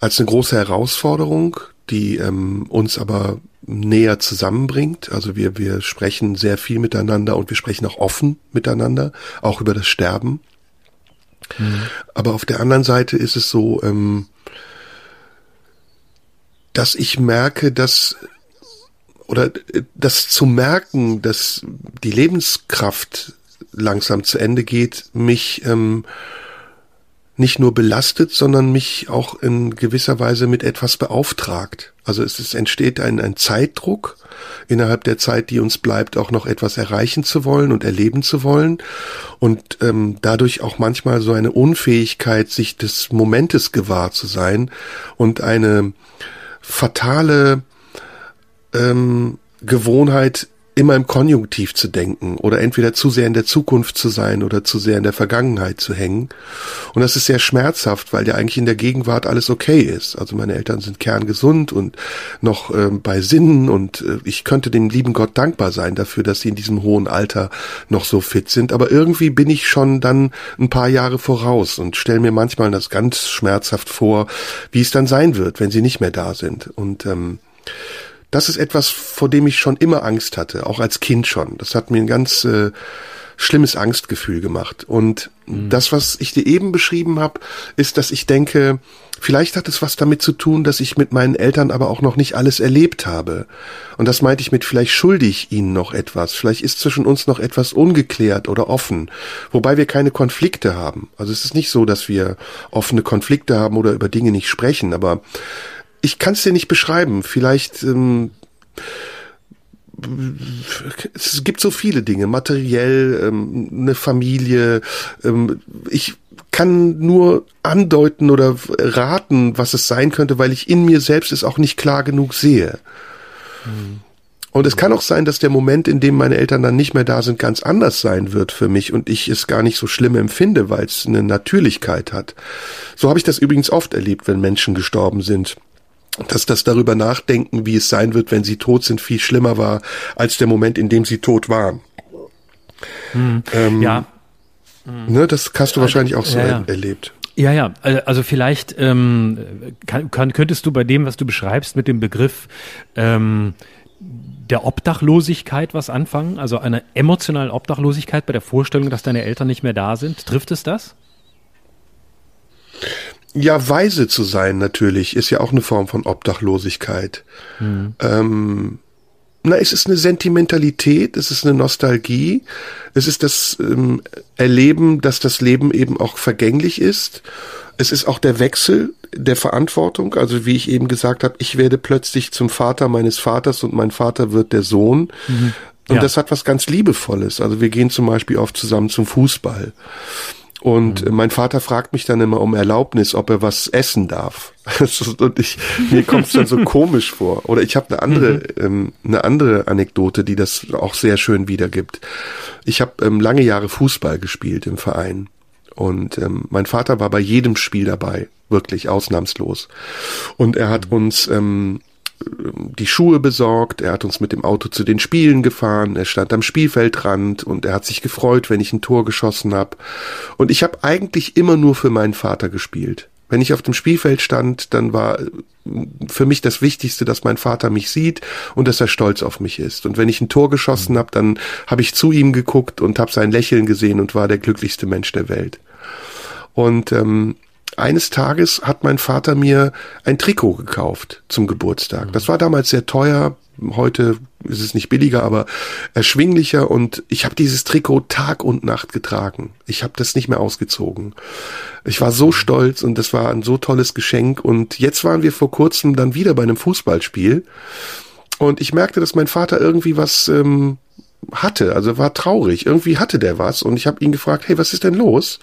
[SPEAKER 2] als eine große Herausforderung, die ähm, uns aber näher zusammenbringt. Also wir, wir sprechen sehr viel miteinander und wir sprechen auch offen miteinander, auch über das Sterben. Mhm. Aber auf der anderen Seite ist es so, ähm, dass ich merke, dass oder das zu merken, dass die Lebenskraft langsam zu Ende geht, mich ähm, nicht nur belastet, sondern mich auch in gewisser Weise mit etwas beauftragt. Also es, es entsteht ein, ein Zeitdruck, innerhalb der Zeit, die uns bleibt, auch noch etwas erreichen zu wollen und erleben zu wollen. Und ähm, dadurch auch manchmal so eine Unfähigkeit, sich des Momentes gewahr zu sein und eine fatale ähm, Gewohnheit, immer im Konjunktiv zu denken oder entweder zu sehr in der Zukunft zu sein oder zu sehr in der Vergangenheit zu hängen. Und das ist sehr schmerzhaft, weil ja eigentlich in der Gegenwart alles okay ist. Also meine Eltern sind kerngesund und noch ähm, bei Sinnen und äh, ich könnte dem lieben Gott dankbar sein dafür, dass sie in diesem hohen Alter noch so fit sind. Aber irgendwie bin ich schon dann ein paar Jahre voraus und stelle mir manchmal das ganz schmerzhaft vor, wie es dann sein wird, wenn sie nicht mehr da sind. Und ähm, das ist etwas, vor dem ich schon immer Angst hatte, auch als Kind schon. Das hat mir ein ganz äh, schlimmes Angstgefühl gemacht. Und mhm. das, was ich dir eben beschrieben habe, ist, dass ich denke, vielleicht hat es was damit zu tun, dass ich mit meinen Eltern aber auch noch nicht alles erlebt habe. Und das meinte ich mit, vielleicht schulde ich ihnen noch etwas. Vielleicht ist zwischen uns noch etwas ungeklärt oder offen, wobei wir keine Konflikte haben. Also es ist nicht so, dass wir offene Konflikte haben oder über Dinge nicht sprechen, aber ich kann es dir nicht beschreiben. Vielleicht ähm, es gibt so viele Dinge, materiell, ähm, eine Familie. Ähm, ich kann nur andeuten oder raten, was es sein könnte, weil ich in mir selbst es auch nicht klar genug sehe. Mhm. Und es kann auch sein, dass der Moment, in dem meine Eltern dann nicht mehr da sind, ganz anders sein wird für mich und ich es gar nicht so schlimm empfinde, weil es eine Natürlichkeit hat. So habe ich das übrigens oft erlebt, wenn Menschen gestorben sind dass das darüber nachdenken, wie es sein wird, wenn sie tot sind, viel schlimmer war als der Moment, in dem sie tot waren.
[SPEAKER 3] Hm. Ähm, ja.
[SPEAKER 2] Ne, das hast du wahrscheinlich auch so ja, ja. erlebt.
[SPEAKER 3] Ja, ja, also vielleicht ähm, kann, kann, könntest du bei dem, was du beschreibst, mit dem Begriff ähm, der Obdachlosigkeit was anfangen? Also einer emotionalen Obdachlosigkeit bei der Vorstellung, dass deine Eltern nicht mehr da sind. Trifft es das?
[SPEAKER 2] Ja, weise zu sein natürlich ist ja auch eine Form von Obdachlosigkeit. Mhm. Ähm, na, es ist eine Sentimentalität, es ist eine Nostalgie, es ist das ähm, Erleben, dass das Leben eben auch vergänglich ist. Es ist auch der Wechsel der Verantwortung, also wie ich eben gesagt habe, ich werde plötzlich zum Vater meines Vaters und mein Vater wird der Sohn. Mhm. Und ja. das hat was ganz Liebevolles. Also wir gehen zum Beispiel oft zusammen zum Fußball. Und mhm. mein Vater fragt mich dann immer um Erlaubnis, ob er was essen darf. und ich, mir kommt es dann so komisch vor. Oder ich habe eine andere, mhm. ähm, eine andere Anekdote, die das auch sehr schön wiedergibt. Ich habe ähm, lange Jahre Fußball gespielt im Verein. Und ähm, mein Vater war bei jedem Spiel dabei, wirklich ausnahmslos. Und er hat uns ähm, die Schuhe besorgt, er hat uns mit dem Auto zu den Spielen gefahren, er stand am Spielfeldrand und er hat sich gefreut, wenn ich ein Tor geschossen habe. Und ich habe eigentlich immer nur für meinen Vater gespielt. Wenn ich auf dem Spielfeld stand, dann war für mich das Wichtigste, dass mein Vater mich sieht und dass er stolz auf mich ist. Und wenn ich ein Tor geschossen habe, dann habe ich zu ihm geguckt und habe sein Lächeln gesehen und war der glücklichste Mensch der Welt. Und ähm, eines Tages hat mein Vater mir ein Trikot gekauft zum Geburtstag. Das war damals sehr teuer. Heute ist es nicht billiger, aber erschwinglicher und ich habe dieses Trikot Tag und Nacht getragen. Ich habe das nicht mehr ausgezogen. Ich war so stolz und das war ein so tolles Geschenk und jetzt waren wir vor kurzem dann wieder bei einem Fußballspiel und ich merkte, dass mein Vater irgendwie was ähm, hatte, also war traurig. Irgendwie hatte der was und ich habe ihn gefragt, hey, was ist denn los?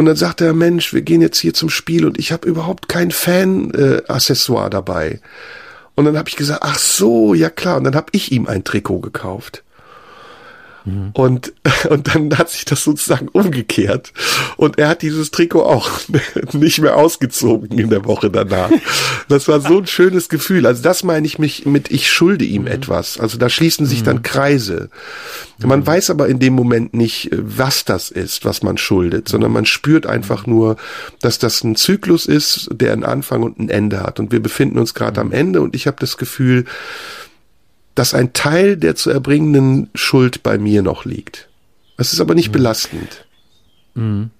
[SPEAKER 2] Und dann sagt er, Mensch, wir gehen jetzt hier zum Spiel und ich habe überhaupt kein Fan-Accessoire dabei. Und dann habe ich gesagt, ach so, ja klar. Und dann habe ich ihm ein Trikot gekauft. Mhm. Und, und dann hat sich das sozusagen umgekehrt. Und er hat dieses Trikot auch nicht mehr ausgezogen in der Woche danach. Das war so ein schönes Gefühl. Also das meine ich mich mit, ich schulde ihm mhm. etwas. Also da schließen sich mhm. dann Kreise. Man mhm. weiß aber in dem Moment nicht, was das ist, was man schuldet, sondern man spürt einfach nur, dass das ein Zyklus ist, der einen Anfang und ein Ende hat. Und wir befinden uns gerade am. Ende und ich habe das Gefühl, dass ein Teil der zu erbringenden Schuld bei mir noch liegt. Es ist aber nicht mhm. belastend.
[SPEAKER 3] Mhm.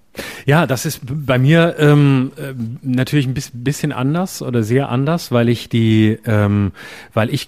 [SPEAKER 3] Ja, das ist bei mir ähm, äh, natürlich ein bisschen anders oder sehr anders, weil ich die, ähm, weil ich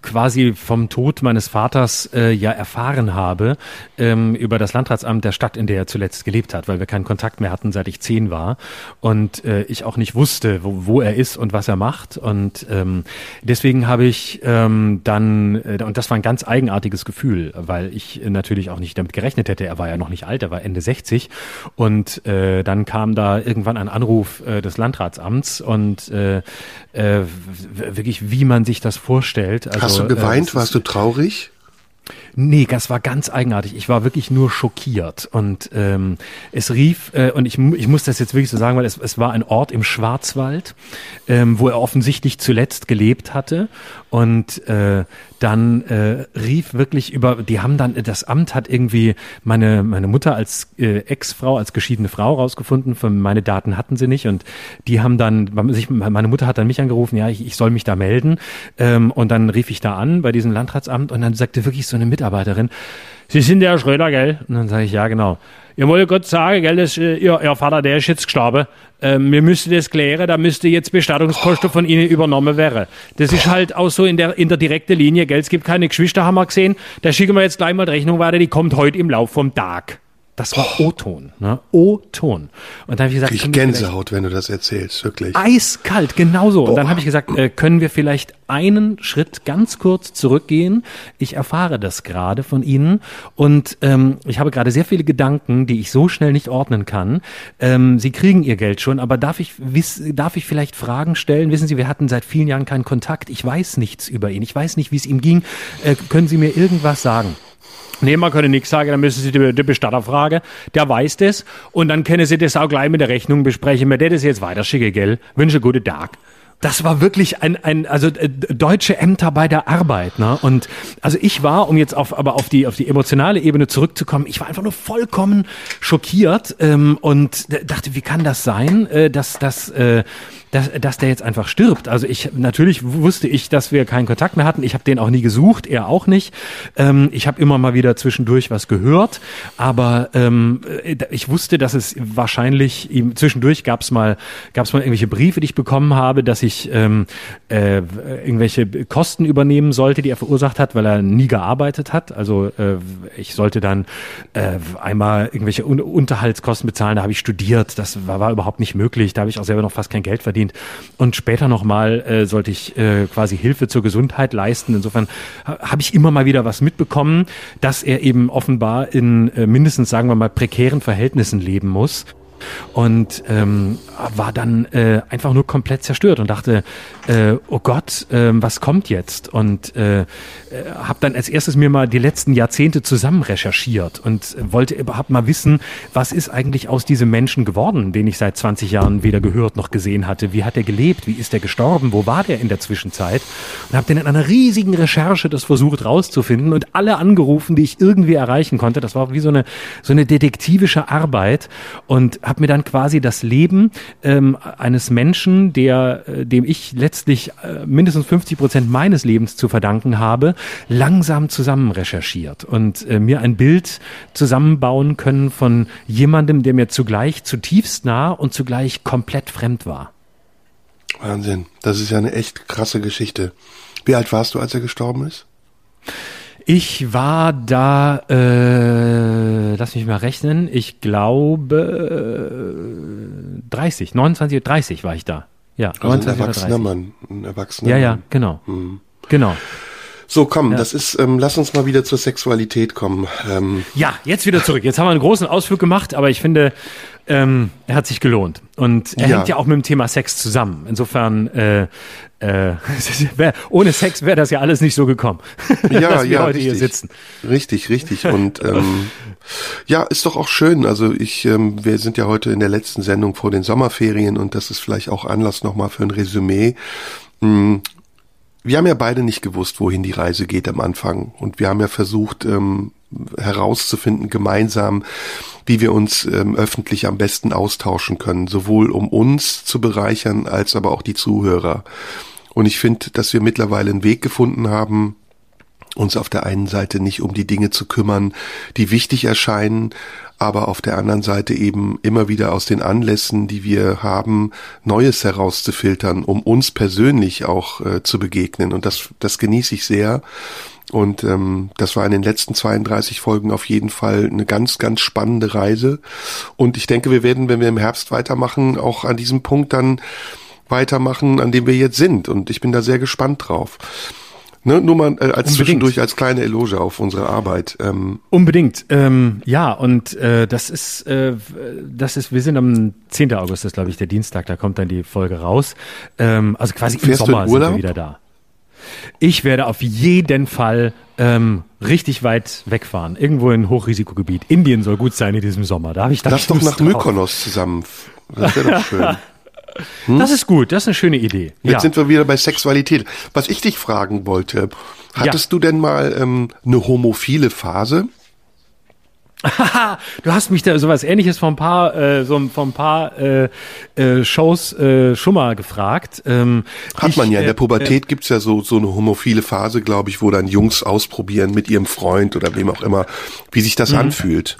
[SPEAKER 3] quasi vom Tod meines Vaters äh, ja erfahren habe ähm, über das Landratsamt der Stadt, in der er zuletzt gelebt hat, weil wir keinen Kontakt mehr hatten, seit ich zehn war. Und äh, ich auch nicht wusste, wo, wo er ist und was er macht. Und ähm, deswegen habe ich ähm, dann äh, und das war ein ganz eigenartiges Gefühl, weil ich natürlich auch nicht damit gerechnet hätte. Er war ja noch nicht alt, er war Ende 60 und äh, dann kam da irgendwann ein Anruf äh, des Landratsamts und äh, äh, wirklich, wie man sich das vorstellt
[SPEAKER 2] also, Hast du geweint? Äh, Warst du traurig?
[SPEAKER 3] Nee, das war ganz eigenartig. Ich war wirklich nur schockiert. Und ähm, es rief, äh, und ich, ich muss das jetzt wirklich so sagen, weil es, es war ein Ort im Schwarzwald, ähm, wo er offensichtlich zuletzt gelebt hatte. Und äh, dann äh, rief wirklich über, die haben dann, das Amt hat irgendwie meine, meine Mutter als äh, Ex-Frau, als geschiedene Frau rausgefunden, für meine Daten hatten sie nicht. Und die haben dann, meine Mutter hat dann mich angerufen, ja, ich, ich soll mich da melden. Ähm, und dann rief ich da an bei diesem Landratsamt und dann sagte wirklich so eine Mitarbeiterin, Sie sind der Herr Schröder, gell? Und dann sage ich, ja, genau. Ihr wollt Gott sagen, gell, dass, äh, ihr, ihr Vater, der ist jetzt gestorben. Ähm, wir müssten das klären, da müsste jetzt Bestattungskosten von Ihnen übernommen werden. Das ist halt auch so in der, in der direkten Linie, gell? Es gibt keine Geschwister, haben wir gesehen. Da schicken wir jetzt gleich mal die Rechnung weiter, die kommt heute im Lauf vom Tag. Das war O-Ton, ne? O-Ton. Und dann habe ich gesagt,
[SPEAKER 2] ich Gänsehaut, wenn du das erzählst, wirklich.
[SPEAKER 3] Eiskalt, genauso. Boah. Und dann habe ich gesagt, äh, können wir vielleicht einen Schritt ganz kurz zurückgehen? Ich erfahre das gerade von Ihnen und ähm, ich habe gerade sehr viele Gedanken, die ich so schnell nicht ordnen kann. Ähm, Sie kriegen Ihr Geld schon, aber darf ich wiss, darf ich vielleicht Fragen stellen? Wissen Sie, wir hatten seit vielen Jahren keinen Kontakt. Ich weiß nichts über ihn. Ich weiß nicht, wie es ihm ging. Äh, können Sie mir irgendwas sagen? Nee, man können nichts sagen, dann müssen Sie die, Bestatter fragen. Der weiß das. Und dann können Sie das auch gleich mit der Rechnung besprechen. Mir das jetzt weiterschicken, gell? Wünsche guten Tag. Das war wirklich ein, ein also äh, deutsche Ämter bei der Arbeit, ne? Und also ich war, um jetzt auf, aber auf die auf die emotionale Ebene zurückzukommen, ich war einfach nur vollkommen schockiert ähm, und dachte, wie kann das sein, äh, dass dass äh, dass, dass der jetzt einfach stirbt. Also ich natürlich wusste ich, dass wir keinen Kontakt mehr hatten. Ich habe den auch nie gesucht, er auch nicht. Ähm, ich habe immer mal wieder zwischendurch was gehört, aber ähm, äh, ich wusste, dass es wahrscheinlich ihm zwischendurch gab es mal gab es mal irgendwelche Briefe, die ich bekommen habe, dass ich ähm, äh, irgendwelche Kosten übernehmen sollte, die er verursacht hat, weil er nie gearbeitet hat. Also äh, ich sollte dann äh, einmal irgendwelche Un Unterhaltskosten bezahlen. Da habe ich studiert. Das war, war überhaupt nicht möglich. Da habe ich auch selber noch fast kein Geld verdient verdient. Und später nochmal äh, sollte ich äh, quasi Hilfe zur Gesundheit leisten. Insofern habe ich immer mal wieder was mitbekommen, dass er eben offenbar in äh, mindestens, sagen wir mal, prekären Verhältnissen leben muss und ähm, war dann äh, einfach nur komplett zerstört und dachte, äh, oh Gott, äh, was kommt jetzt? Und äh, äh habe dann als erstes mir mal die letzten Jahrzehnte zusammen recherchiert und wollte überhaupt mal wissen, was ist eigentlich aus diesem Menschen geworden, den ich seit 20 Jahren weder gehört noch gesehen hatte. Wie hat er gelebt? Wie ist er gestorben? Wo war der in der Zwischenzeit? Und habe dann in einer riesigen Recherche das versucht rauszufinden und alle angerufen, die ich irgendwie erreichen konnte. Das war wie so eine so eine detektivische Arbeit und habe mir dann quasi das Leben ähm, eines Menschen, der äh, dem ich letztlich äh, mindestens 50 Prozent meines Lebens zu verdanken habe, langsam zusammen recherchiert und äh, mir ein Bild zusammenbauen können von jemandem, der mir zugleich zutiefst nah und zugleich komplett fremd war.
[SPEAKER 2] Wahnsinn, das ist ja eine echt krasse Geschichte. Wie alt warst du, als er gestorben ist?
[SPEAKER 3] Ich war da, äh, lass mich mal rechnen, ich glaube äh, 30, 29, 30 war ich da. Ja,
[SPEAKER 2] also 29 ein erwachsener Mann, ein erwachsener
[SPEAKER 3] Ja, ja, genau.
[SPEAKER 2] Hm.
[SPEAKER 3] Genau.
[SPEAKER 2] So, komm, ja. das ist, ähm, lass uns mal wieder zur Sexualität kommen. Ähm.
[SPEAKER 3] Ja, jetzt wieder zurück. Jetzt haben wir einen großen Ausflug gemacht, aber ich finde, ähm, er hat sich gelohnt. Und er ja. hängt ja auch mit dem Thema Sex zusammen. Insofern, äh, äh, ohne Sex wäre das ja alles nicht so gekommen,
[SPEAKER 2] ja, dass wir
[SPEAKER 3] ja,
[SPEAKER 2] heute
[SPEAKER 3] richtig. hier sitzen.
[SPEAKER 2] Richtig, richtig. Und ähm, ja, ist doch auch schön. Also ich, ähm, wir sind ja heute in der letzten Sendung vor den Sommerferien und das ist vielleicht auch Anlass nochmal für ein Resümee. Wir haben ja beide nicht gewusst, wohin die Reise geht am Anfang. Und wir haben ja versucht, ähm, herauszufinden gemeinsam, wie wir uns ähm, öffentlich am besten austauschen können, sowohl um uns zu bereichern als aber auch die Zuhörer. Und ich finde, dass wir mittlerweile einen Weg gefunden haben, uns auf der einen Seite nicht um die Dinge zu kümmern, die wichtig erscheinen, aber auf der anderen Seite eben immer wieder aus den Anlässen, die wir haben, Neues herauszufiltern, um uns persönlich auch äh, zu begegnen. Und das, das genieße ich sehr. Und ähm, das war in den letzten 32 Folgen auf jeden Fall eine ganz, ganz spannende Reise. Und ich denke, wir werden, wenn wir im Herbst weitermachen, auch an diesem Punkt dann weitermachen, an dem wir jetzt sind. Und ich bin da sehr gespannt drauf. Ne, nur mal äh, als Unbedingt. zwischendurch als kleine Eloge auf unsere Arbeit.
[SPEAKER 3] Ähm. Unbedingt. Ähm, ja, und äh, das ist, äh, das ist, wir sind am 10. August, das glaube ich der Dienstag, da kommt dann die Folge raus. Ähm, also quasi
[SPEAKER 2] Fährst im Sommer
[SPEAKER 3] sind wir wieder da. Ich werde auf jeden Fall ähm, richtig weit wegfahren. Irgendwo in Hochrisikogebiet. Indien soll gut sein in diesem Sommer. Da habe ich
[SPEAKER 2] Lass doch nach Mykonos zusammen. Das wäre doch schön.
[SPEAKER 3] Hm? Das ist gut, das ist eine schöne Idee.
[SPEAKER 2] Jetzt ja. sind wir wieder bei Sexualität. Was ich dich fragen wollte, hattest ja. du denn mal ähm, eine homophile Phase?
[SPEAKER 3] du hast mich da sowas ähnliches vor ein paar, äh, so vor ein paar äh, äh, Shows äh, schon mal gefragt. Ähm,
[SPEAKER 2] Hat ich, man ja, in der äh, Pubertät äh, gibt's ja so, so eine homophile Phase, glaube ich, wo dann Jungs ausprobieren mit ihrem Freund oder wem auch immer, wie sich das mhm. anfühlt.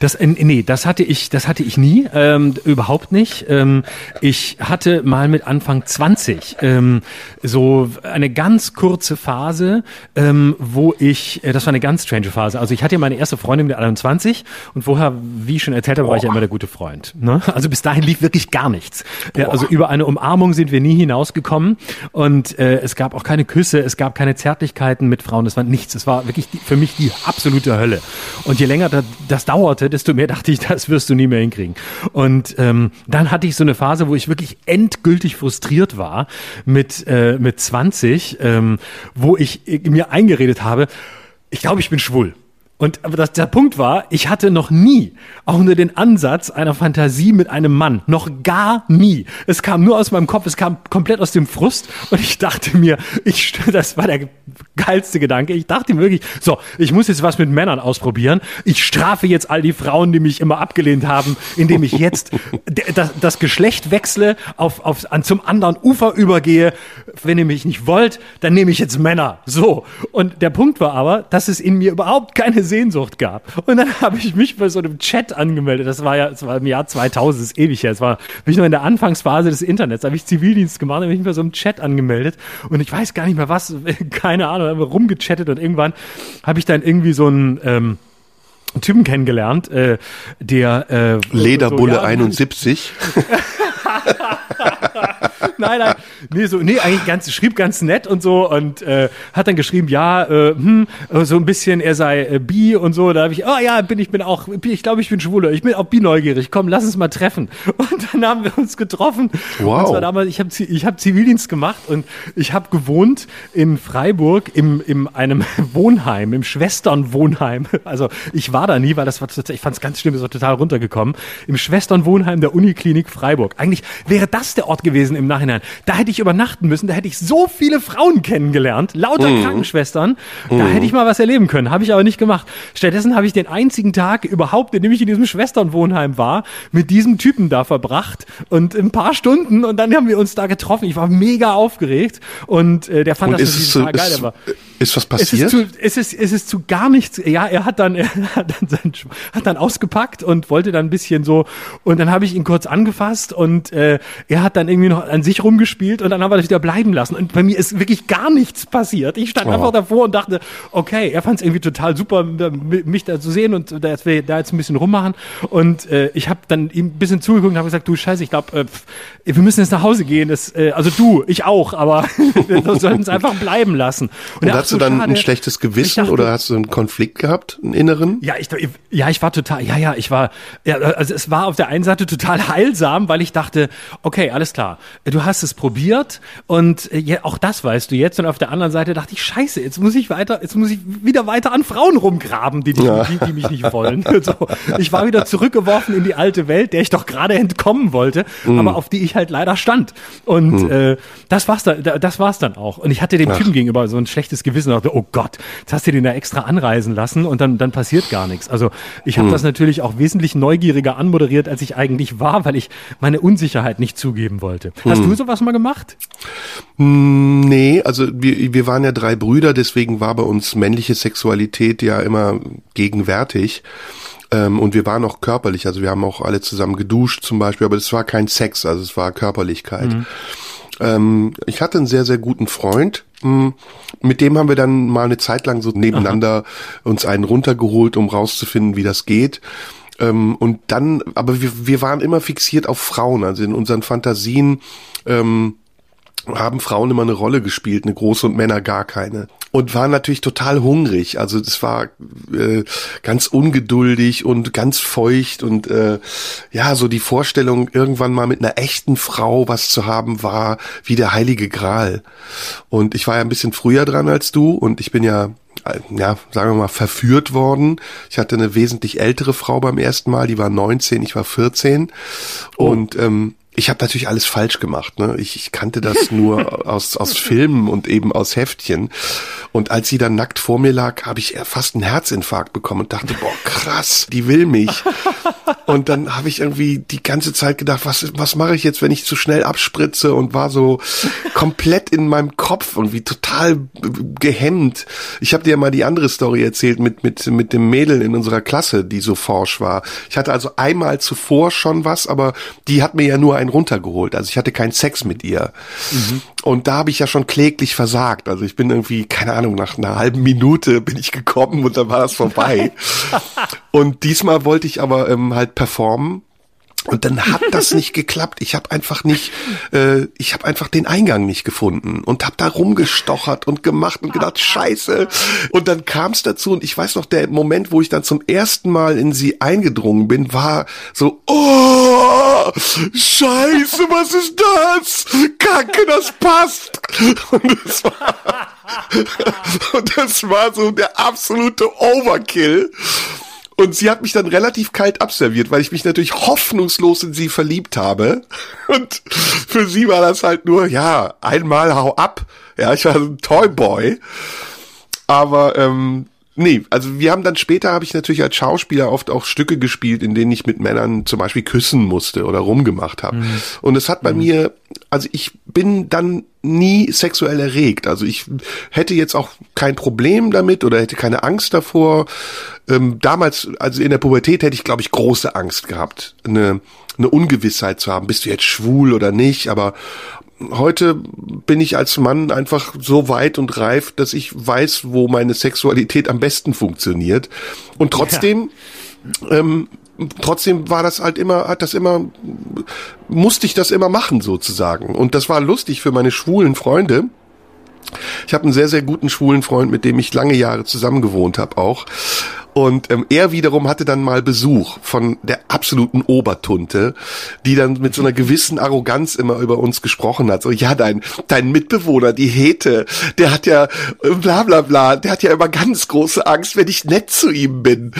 [SPEAKER 3] Das, äh, nee, das hatte ich, das hatte ich nie, ähm, überhaupt nicht. Ähm, ich hatte mal mit Anfang 20 ähm, so eine ganz kurze Phase, ähm, wo ich, äh, das war eine ganz strange Phase. Also ich hatte ja meine erste Freundin mit 21 und vorher, wie ich schon erzählt habe, war ich ja immer der gute Freund. Ne? Also bis dahin lief wirklich gar nichts. Äh, also über eine Umarmung sind wir nie hinausgekommen und äh, es gab auch keine Küsse, es gab keine Zärtlichkeiten mit Frauen, es war nichts. Es war wirklich die, für mich die absolute Hölle. Und je länger das, das dauert, dauerte, desto mehr dachte ich, das wirst du nie mehr hinkriegen. Und ähm, dann hatte ich so eine Phase, wo ich wirklich endgültig frustriert war mit, äh, mit 20, ähm, wo ich mir eingeredet habe, ich glaube, ich bin schwul. Und aber das, der Punkt war, ich hatte noch nie auch nur den Ansatz einer Fantasie mit einem Mann. Noch gar nie. Es kam nur aus meinem Kopf, es kam komplett aus dem Frust und ich dachte mir, ich, das war der geilste Gedanke. Ich dachte mir wirklich, so, ich muss jetzt was mit Männern ausprobieren. Ich strafe jetzt all die Frauen, die mich immer abgelehnt haben, indem ich jetzt das, das Geschlecht wechsle, auf, auf, an, zum anderen Ufer übergehe. Wenn ihr mich nicht wollt, dann nehme ich jetzt Männer. So. Und der Punkt war aber, dass es in mir überhaupt keine Sehnsucht gab. Und dann habe ich mich bei so einem Chat angemeldet. Das war ja, das war im Jahr 2000, das ist ewig her. Das war, bin ich noch in der Anfangsphase des Internets. Da habe ich Zivildienst gemacht, habe ich mich bei so einem Chat angemeldet. Und ich weiß gar nicht mehr was, keine Ahnung, haben wir rumgechattet und irgendwann habe ich dann irgendwie so einen, ähm, Typen kennengelernt, äh, der äh,
[SPEAKER 2] Lederbulle so, ja, 71.
[SPEAKER 3] nein, nein, nee, so, nee, eigentlich ganz, schrieb ganz nett und so und äh, hat dann geschrieben, ja, äh, hm, so ein bisschen, er sei äh, bi und so. Da habe ich, oh ja, bin ich bin auch, ich glaube, ich bin schwuler, ich bin auch bi neugierig. Komm, lass uns mal treffen. Und dann haben wir uns getroffen. Wow. Und zwar damals, ich habe ich hab Zivildienst gemacht und ich habe gewohnt in Freiburg im im einem Wohnheim, im Schwesternwohnheim. Also ich war da nie, weil das war ich fand es ganz schlimm, es war total runtergekommen. Im Schwesternwohnheim der Uniklinik Freiburg. Eigentlich wäre das der Ort gewesen im Nachhinein. Da hätte ich übernachten müssen, da hätte ich so viele Frauen kennengelernt, lauter mm. Krankenschwestern. Da mm. hätte ich mal was erleben können, habe ich aber nicht gemacht. Stattdessen habe ich den einzigen Tag überhaupt, in dem ich in diesem Schwesternwohnheim war, mit diesem Typen da verbracht und ein paar Stunden und dann haben wir uns da getroffen. Ich war mega aufgeregt und äh, der fand und das
[SPEAKER 2] ist total geil. Ist, ist was passiert?
[SPEAKER 3] Es ist, zu, es, ist, es ist zu gar nichts. Ja, er hat dann, er hat dann, sein, hat dann ausgepackt und wollte dann ein bisschen so und dann habe ich ihn kurz angefasst und äh, er hat dann irgendwie noch an sich rumgespielt und dann haben wir das wieder bleiben lassen. Und bei mir ist wirklich gar nichts passiert. Ich stand oh. einfach davor und dachte, okay, er fand es irgendwie total super, mich da zu sehen und da jetzt, da jetzt ein bisschen rummachen. Und äh, ich habe dann ihm ein bisschen zugeguckt und habe gesagt, du Scheiße, ich glaube, äh, wir müssen jetzt nach Hause gehen. Das, äh, also du, ich auch, aber wir sollten es einfach bleiben lassen.
[SPEAKER 2] Und, und hast du dann schade. ein schlechtes Gewissen dachte, oder hast du einen Konflikt gehabt, einen inneren?
[SPEAKER 3] Ja, ich, ja, ich war total, ja, ja, ich war, ja, also es war auf der einen Seite total heilsam, weil ich dachte, okay, alles klar, du hast es probiert und äh, ja, auch das weißt du jetzt. Und auf der anderen Seite dachte ich, scheiße, jetzt muss ich weiter, jetzt muss ich wieder weiter an Frauen rumgraben, die, die, ja. die, die mich nicht wollen. so, ich war wieder zurückgeworfen in die alte Welt, der ich doch gerade entkommen wollte, mm. aber auf die ich halt leider stand. Und mm. äh, das war's dann, das war's dann auch. Und ich hatte dem Ach. Typen gegenüber so ein schlechtes Gewissen. Und dachte, oh Gott, jetzt hast du den da extra anreisen lassen und dann, dann passiert gar nichts. Also ich habe mm. das natürlich auch wesentlich neugieriger anmoderiert, als ich eigentlich war, weil ich meine Unsicherheit nicht zugeben wollte. Hast du sowas mal gemacht?
[SPEAKER 2] Hm, nee, also wir, wir waren ja drei Brüder, deswegen war bei uns männliche Sexualität ja immer gegenwärtig. Ähm, und wir waren auch körperlich, also wir haben auch alle zusammen geduscht zum Beispiel, aber es war kein Sex, also es war Körperlichkeit. Mhm. Ich hatte einen sehr, sehr guten Freund, hm, mit dem haben wir dann mal eine Zeit lang so nebeneinander Aha. uns einen runtergeholt, um rauszufinden, wie das geht. Ähm, und dann, aber wir, wir waren immer fixiert auf Frauen, also in unseren Fantasien ähm, haben Frauen immer eine Rolle gespielt, eine große und Männer gar keine. Und war natürlich total hungrig. Also das war äh, ganz ungeduldig und ganz feucht und äh, ja, so die Vorstellung, irgendwann mal mit einer echten Frau was zu haben, war wie der heilige Gral. Und ich war ja ein bisschen früher dran als du und ich bin ja ja, sagen wir mal, verführt worden. Ich hatte eine wesentlich ältere Frau beim ersten Mal, die war 19, ich war 14. Oh. Und ähm, ich habe natürlich alles falsch gemacht. Ne? Ich, ich kannte das nur aus, aus Filmen und eben aus Heftchen. Und als sie dann nackt vor mir lag, habe ich fast einen Herzinfarkt bekommen und dachte, boah, krass, die will mich. Und dann habe ich irgendwie die ganze Zeit gedacht, was, was mache ich jetzt, wenn ich zu schnell abspritze und war so komplett in meinem Kopf und wie total gehemmt. Ich habe dir ja mal die andere Story erzählt mit, mit, mit dem Mädel in unserer Klasse, die so forsch war. Ich hatte also einmal zuvor schon was, aber die hat mir ja nur ein runtergeholt. Also ich hatte keinen Sex mit ihr. Mhm. Und da habe ich ja schon kläglich versagt. Also ich bin irgendwie, keine Ahnung, nach einer halben Minute bin ich gekommen und dann war das vorbei. und diesmal wollte ich aber ähm, halt performen und dann hat das nicht geklappt. Ich habe einfach nicht, äh, ich habe einfach den Eingang nicht gefunden und habe da rumgestochert und gemacht und gedacht, scheiße. Und dann kam es dazu und ich weiß noch, der Moment, wo ich dann zum ersten Mal in sie eingedrungen bin, war so, oh, scheiße, was ist das? Kacke, das passt. Und das war, und das war so der absolute Overkill. Und sie hat mich dann relativ kalt abserviert, weil ich mich natürlich hoffnungslos in sie verliebt habe. Und für sie war das halt nur, ja, einmal hau ab. Ja, ich war so ein Toyboy. Aber ähm, Nee, also wir haben dann später habe ich natürlich als Schauspieler oft auch Stücke gespielt, in denen ich mit Männern zum Beispiel küssen musste oder rumgemacht habe. Mhm. Und es hat bei mhm. mir, also ich bin dann nie sexuell erregt. Also ich hätte jetzt auch kein Problem damit oder hätte keine Angst davor. Ähm, damals, also in der Pubertät hätte ich, glaube ich, große Angst gehabt, eine, eine Ungewissheit zu haben, bist du jetzt schwul oder nicht, aber heute bin ich als Mann einfach so weit und reif, dass ich weiß, wo meine Sexualität am besten funktioniert. Und trotzdem, ja. ähm, trotzdem war das halt immer, hat das immer, musste ich das immer machen sozusagen. Und das war lustig für meine schwulen Freunde. Ich habe einen sehr, sehr guten schwulen Freund, mit dem ich lange Jahre zusammen gewohnt habe auch. Und ähm, er wiederum hatte dann mal Besuch von der absoluten Obertunte, die dann mit so einer gewissen Arroganz immer über uns gesprochen hat. So, ja, dein, dein Mitbewohner, die Hete, der hat ja äh, bla bla bla, der hat ja immer ganz große Angst, wenn ich nett zu ihm bin.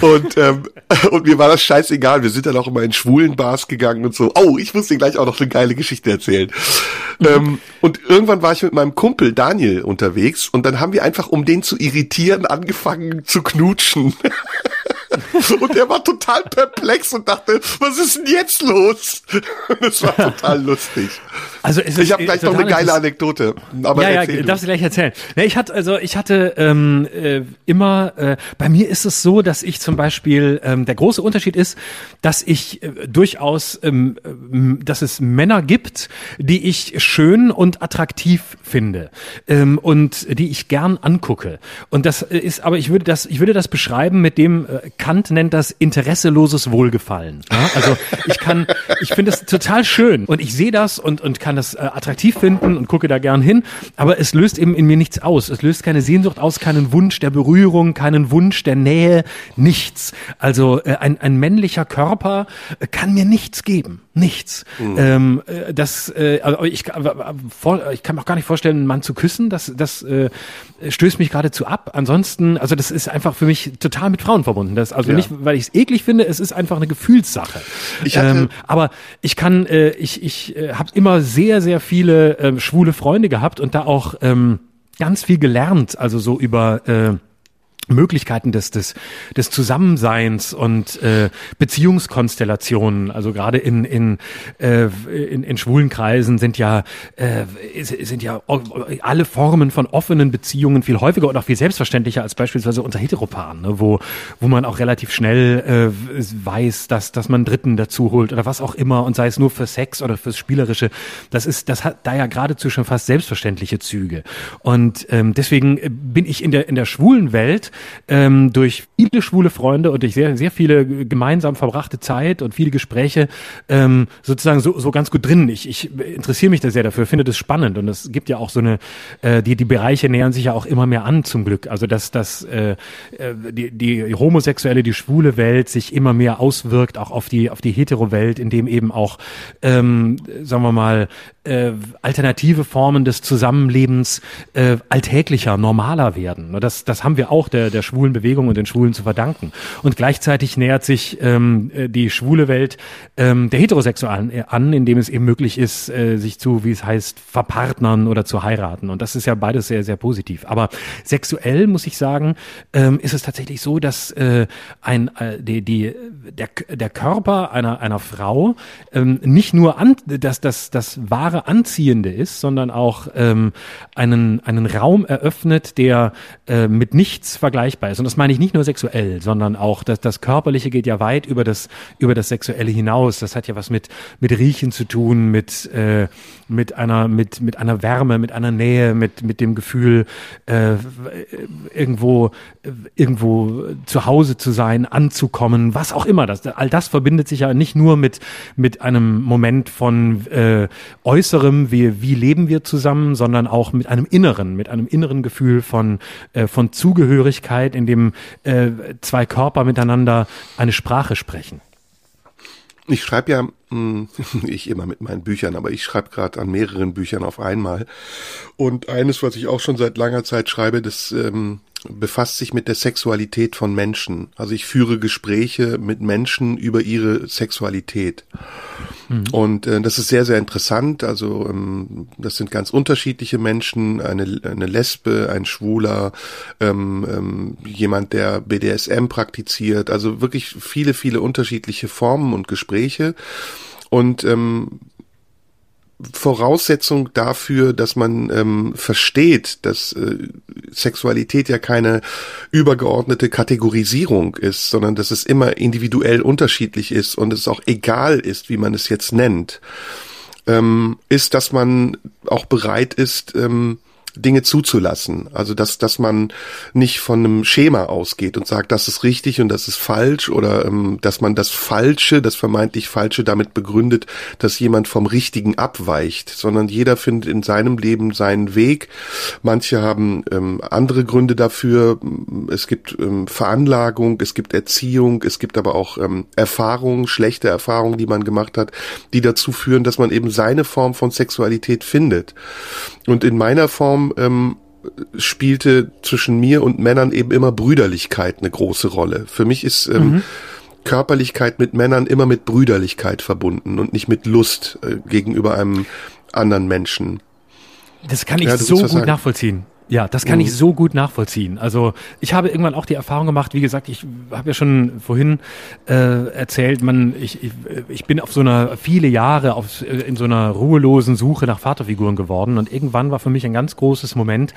[SPEAKER 2] Und, ähm, und mir war das scheißegal. Wir sind dann auch immer in schwulen Bars gegangen und so. Oh, ich muss dir gleich auch noch eine geile Geschichte erzählen. Mhm. Ähm, und irgendwann war ich mit meinem Kumpel Daniel unterwegs und dann haben wir einfach, um den zu irritieren, angefangen zu knutschen Menschen. und er war total perplex und dachte, was ist denn jetzt los? das war total lustig. Also es ist, ich habe gleich noch eine geile Anekdote.
[SPEAKER 3] Aber ja, ja, darfst du gleich erzählen. Ne, ich hatte also ich hatte ähm, äh, immer äh, bei mir ist es so, dass ich zum Beispiel ähm, der große Unterschied ist, dass ich äh, durchaus, ähm, äh, dass es Männer gibt, die ich schön und attraktiv finde ähm, und die ich gern angucke. Und das ist, aber ich würde das, ich würde das beschreiben mit dem äh, Kant nennt das interesseloses Wohlgefallen. Ja? Also ich kann, ich finde es total schön und ich sehe das und und kann das äh, attraktiv finden und gucke da gern hin, aber es löst eben in mir nichts aus. Es löst keine Sehnsucht aus, keinen Wunsch der Berührung, keinen Wunsch der Nähe, nichts. Also äh, ein, ein männlicher Körper äh, kann mir nichts geben. Nichts. Mhm. Ähm, äh, das, äh, also ich, ich kann mir auch gar nicht vorstellen, einen Mann zu küssen. Das, das äh, stößt mich geradezu ab. Ansonsten, also das ist einfach für mich total mit Frauen verbunden. Das, also ja. nicht, weil ich es eklig finde, es ist einfach eine Gefühlssache. Ich hatte, ähm, aber ich kann, äh, ich, ich äh, habe immer sehr, sehr viele äh, schwule Freunde gehabt und da auch ähm, ganz viel gelernt. Also so über äh, Möglichkeiten des, des, des Zusammenseins und äh, Beziehungskonstellationen. Also gerade in, in, äh, in, in schwulen Kreisen sind ja, äh, sind ja alle Formen von offenen Beziehungen viel häufiger und auch viel selbstverständlicher als beispielsweise unter Heteropaaren, ne, wo, wo man auch relativ schnell äh, weiß, dass, dass man Dritten dazu holt oder was auch immer und sei es nur für Sex oder fürs Spielerische. Das ist, das hat da ja geradezu schon fast selbstverständliche Züge. Und ähm, deswegen bin ich in der, in der schwulen Welt ähm, durch viele schwule Freunde und durch sehr, sehr viele gemeinsam verbrachte Zeit und viele Gespräche ähm, sozusagen so, so ganz gut drin. Ich, ich interessiere mich da sehr dafür, finde das spannend und es gibt ja auch so eine, äh, die, die Bereiche nähern sich ja auch immer mehr an zum Glück. Also dass, dass äh, äh die, die homosexuelle, die schwule Welt sich immer mehr auswirkt, auch auf die, auf die hetero-Welt, in dem eben auch, ähm, sagen wir mal, äh, alternative Formen des Zusammenlebens äh, alltäglicher, normaler werden. Das, das haben wir auch der, der schwulen Bewegung und den Schwulen zu verdanken. Und gleichzeitig nähert sich ähm, äh, die schwule Welt ähm, der Heterosexualen äh, an, indem es eben möglich ist, äh, sich zu, wie es heißt, verpartnern oder zu heiraten. Und das ist ja beides sehr, sehr positiv. Aber sexuell muss ich sagen, ähm, ist es tatsächlich so, dass äh, ein, äh, die, die, der, der Körper einer, einer Frau ähm, nicht nur an, dass das, das wahre wahre Anziehende ist, sondern auch ähm, einen, einen Raum eröffnet, der äh, mit nichts vergleichbar ist. Und das meine ich nicht nur sexuell, sondern auch das, das Körperliche geht ja weit über das, über das Sexuelle hinaus. Das hat ja was mit, mit Riechen zu tun, mit, äh, mit, einer, mit, mit einer Wärme, mit einer Nähe, mit, mit dem Gefühl, äh, irgendwo, irgendwo zu Hause zu sein, anzukommen, was auch immer. Das, all das verbindet sich ja nicht nur mit, mit einem Moment von äh, Äußerem, wie, wie leben wir zusammen, sondern auch mit einem Inneren, mit einem inneren Gefühl von, äh, von Zugehörigkeit, in dem äh, zwei Körper miteinander eine Sprache sprechen.
[SPEAKER 2] Ich schreibe ja, hm, ich immer mit meinen Büchern, aber ich schreibe gerade an mehreren Büchern auf einmal. Und eines, was ich auch schon seit langer Zeit schreibe, das ähm, befasst sich mit der Sexualität von Menschen. Also ich führe Gespräche mit Menschen über ihre Sexualität. Mhm. Und äh, das ist sehr, sehr interessant. Also ähm, das sind ganz unterschiedliche Menschen, eine, eine Lesbe, ein Schwuler, ähm, ähm, jemand, der BDSM praktiziert. Also wirklich viele, viele unterschiedliche Formen und Gespräche. Und ähm, Voraussetzung dafür, dass man ähm, versteht, dass äh, Sexualität ja keine übergeordnete Kategorisierung ist, sondern dass es immer individuell unterschiedlich ist und es auch egal ist, wie man es jetzt nennt, ähm, ist, dass man auch bereit ist, ähm, Dinge zuzulassen. Also dass, dass man nicht von einem Schema ausgeht und sagt, das ist richtig und das ist falsch oder ähm, dass man das Falsche, das vermeintlich Falsche damit begründet, dass jemand vom Richtigen abweicht, sondern jeder findet in seinem Leben seinen Weg. Manche haben ähm, andere Gründe dafür. Es gibt ähm, Veranlagung, es gibt Erziehung, es gibt aber auch ähm, Erfahrungen, schlechte Erfahrungen, die man gemacht hat, die dazu führen, dass man eben seine Form von Sexualität findet. Und in meiner Form ähm, spielte zwischen mir und Männern eben immer Brüderlichkeit eine große Rolle. Für mich ist ähm, mhm. Körperlichkeit mit Männern immer mit Brüderlichkeit verbunden und nicht mit Lust äh, gegenüber einem anderen Menschen.
[SPEAKER 3] Das kann ich ja, so gut sagen. nachvollziehen. Ja, das kann mhm. ich so gut nachvollziehen. Also ich habe irgendwann auch die Erfahrung gemacht, wie gesagt, ich habe ja schon vorhin äh, erzählt, man, ich, ich, ich bin auf so einer viele Jahre auf, in so einer ruhelosen Suche nach Vaterfiguren geworden und irgendwann war für mich ein ganz großes Moment,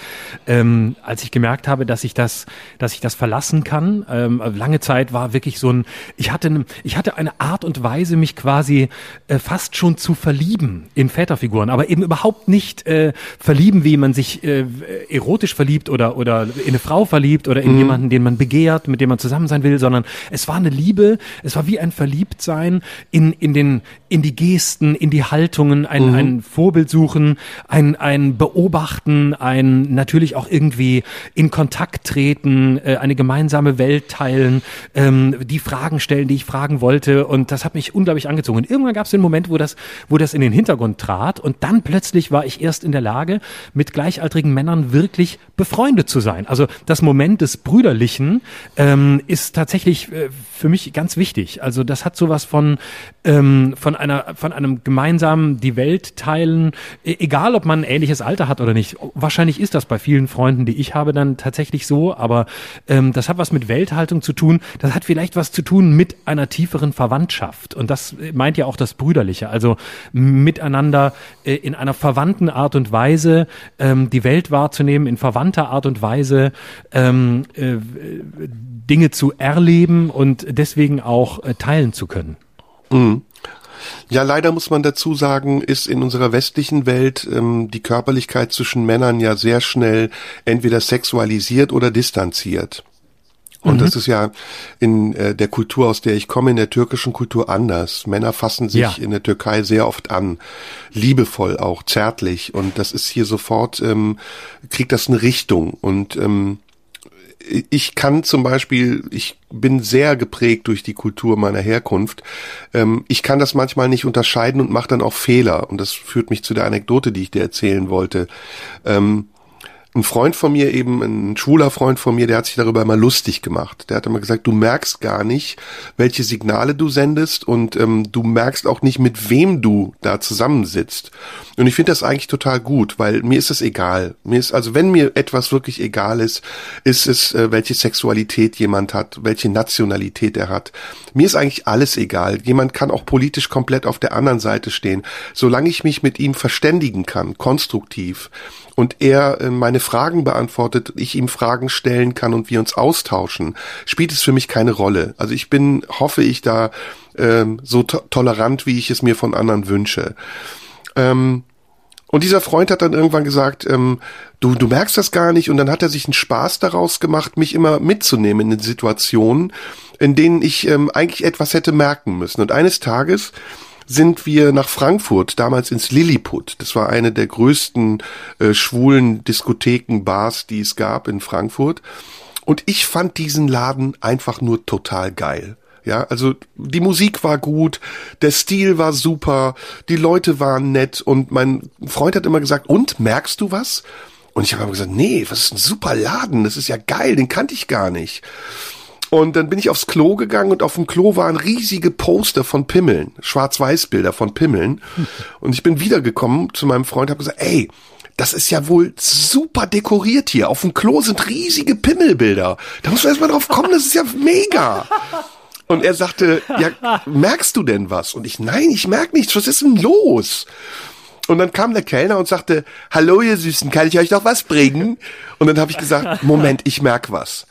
[SPEAKER 3] ähm, als ich gemerkt habe, dass ich das, dass ich das verlassen kann. Ähm, lange Zeit war wirklich so ein, ich hatte, ich hatte eine Art und Weise, mich quasi äh, fast schon zu verlieben in Väterfiguren, aber eben überhaupt nicht äh, verlieben, wie man sich äh, erotisch verliebt oder, oder in eine Frau verliebt oder in mhm. jemanden, den man begehrt, mit dem man zusammen sein will, sondern es war eine Liebe, es war wie ein Verliebtsein in, in den, in die Gesten, in die Haltungen, ein, mhm. ein Vorbild suchen, ein, ein Beobachten, ein natürlich auch irgendwie in Kontakt treten, äh, eine gemeinsame Welt teilen, ähm, die Fragen stellen, die ich fragen wollte und das hat mich unglaublich angezogen. Und irgendwann gab es den Moment, wo das, wo das in den Hintergrund trat und dann plötzlich war ich erst in der Lage, mit gleichaltrigen Männern wirklich wirklich befreundet zu sein. Also das Moment des Brüderlichen ähm, ist tatsächlich äh, für mich ganz wichtig. Also das hat sowas von ähm, von einer von einem gemeinsamen die Welt teilen, e egal ob man ein ähnliches Alter hat oder nicht. Wahrscheinlich ist das bei vielen Freunden, die ich habe, dann tatsächlich so. Aber ähm, das hat was mit Welthaltung zu tun. Das hat vielleicht was zu tun mit einer tieferen Verwandtschaft. Und das meint ja auch das Brüderliche. Also miteinander äh, in einer verwandten Art und Weise ähm, die Welt wahrzunehmen in verwandter Art und Weise ähm, äh, Dinge zu erleben und deswegen auch äh, teilen zu können.
[SPEAKER 2] Mhm. Ja, leider muss man dazu sagen, ist in unserer westlichen Welt ähm, die Körperlichkeit zwischen Männern ja sehr schnell entweder sexualisiert oder distanziert. Und mhm. das ist ja in äh, der Kultur, aus der ich komme, in der türkischen Kultur anders. Männer fassen sich ja. in der Türkei sehr oft an, liebevoll auch, zärtlich. Und das ist hier sofort, ähm, kriegt das eine Richtung. Und ähm, ich kann zum Beispiel, ich bin sehr geprägt durch die Kultur meiner Herkunft. Ähm, ich kann das manchmal nicht unterscheiden und mache dann auch Fehler. Und das führt mich zu der Anekdote, die ich dir erzählen wollte. Ein Freund von mir eben, ein schwuler Freund von mir, der hat sich darüber immer lustig gemacht. Der hat immer gesagt, du merkst gar nicht, welche Signale du sendest und ähm, du merkst auch nicht, mit wem du da zusammensitzt. Und ich finde das eigentlich total gut, weil mir ist es egal. Mir ist, also wenn mir etwas wirklich egal ist, ist es, äh, welche Sexualität jemand hat, welche Nationalität er hat. Mir ist eigentlich alles egal. Jemand kann auch politisch komplett auf der anderen Seite stehen. Solange ich mich mit ihm verständigen kann, konstruktiv, und er äh, meine Fragen beantwortet, ich ihm Fragen stellen kann und wir uns austauschen, spielt es für mich keine Rolle. Also ich bin, hoffe ich, da ähm, so to tolerant, wie ich es mir von anderen wünsche. Ähm, und dieser Freund hat dann irgendwann gesagt, ähm, du, du merkst das gar nicht. Und dann hat er sich einen Spaß daraus gemacht, mich immer mitzunehmen in Situationen, in denen ich ähm, eigentlich etwas hätte merken müssen. Und eines Tages sind wir nach Frankfurt, damals ins Lilliput. Das war eine der größten äh, schwulen Diskotheken, Bars, die es gab in Frankfurt. Und ich fand diesen Laden einfach nur total geil. Ja, also die Musik war gut, der Stil war super, die Leute waren nett und mein Freund hat immer gesagt, und merkst du was? Und ich habe gesagt, nee, was ist ein super Laden, das ist ja geil, den kannte ich gar nicht. Und dann bin ich aufs Klo gegangen und auf dem Klo waren riesige Poster von Pimmeln, Schwarz-Weiß-Bilder von Pimmeln. Und ich bin wiedergekommen zu meinem Freund, habe gesagt, ey, das ist ja wohl super dekoriert hier. Auf dem Klo sind riesige Pimmelbilder. Da muss man erstmal drauf kommen, das ist ja mega. Und er sagte, ja, merkst du denn was? Und ich, nein, ich merk nichts. Was ist denn los? Und dann kam der Kellner und sagte, hallo ihr Süßen, kann ich euch noch was bringen? Und dann habe ich gesagt, Moment, ich merk was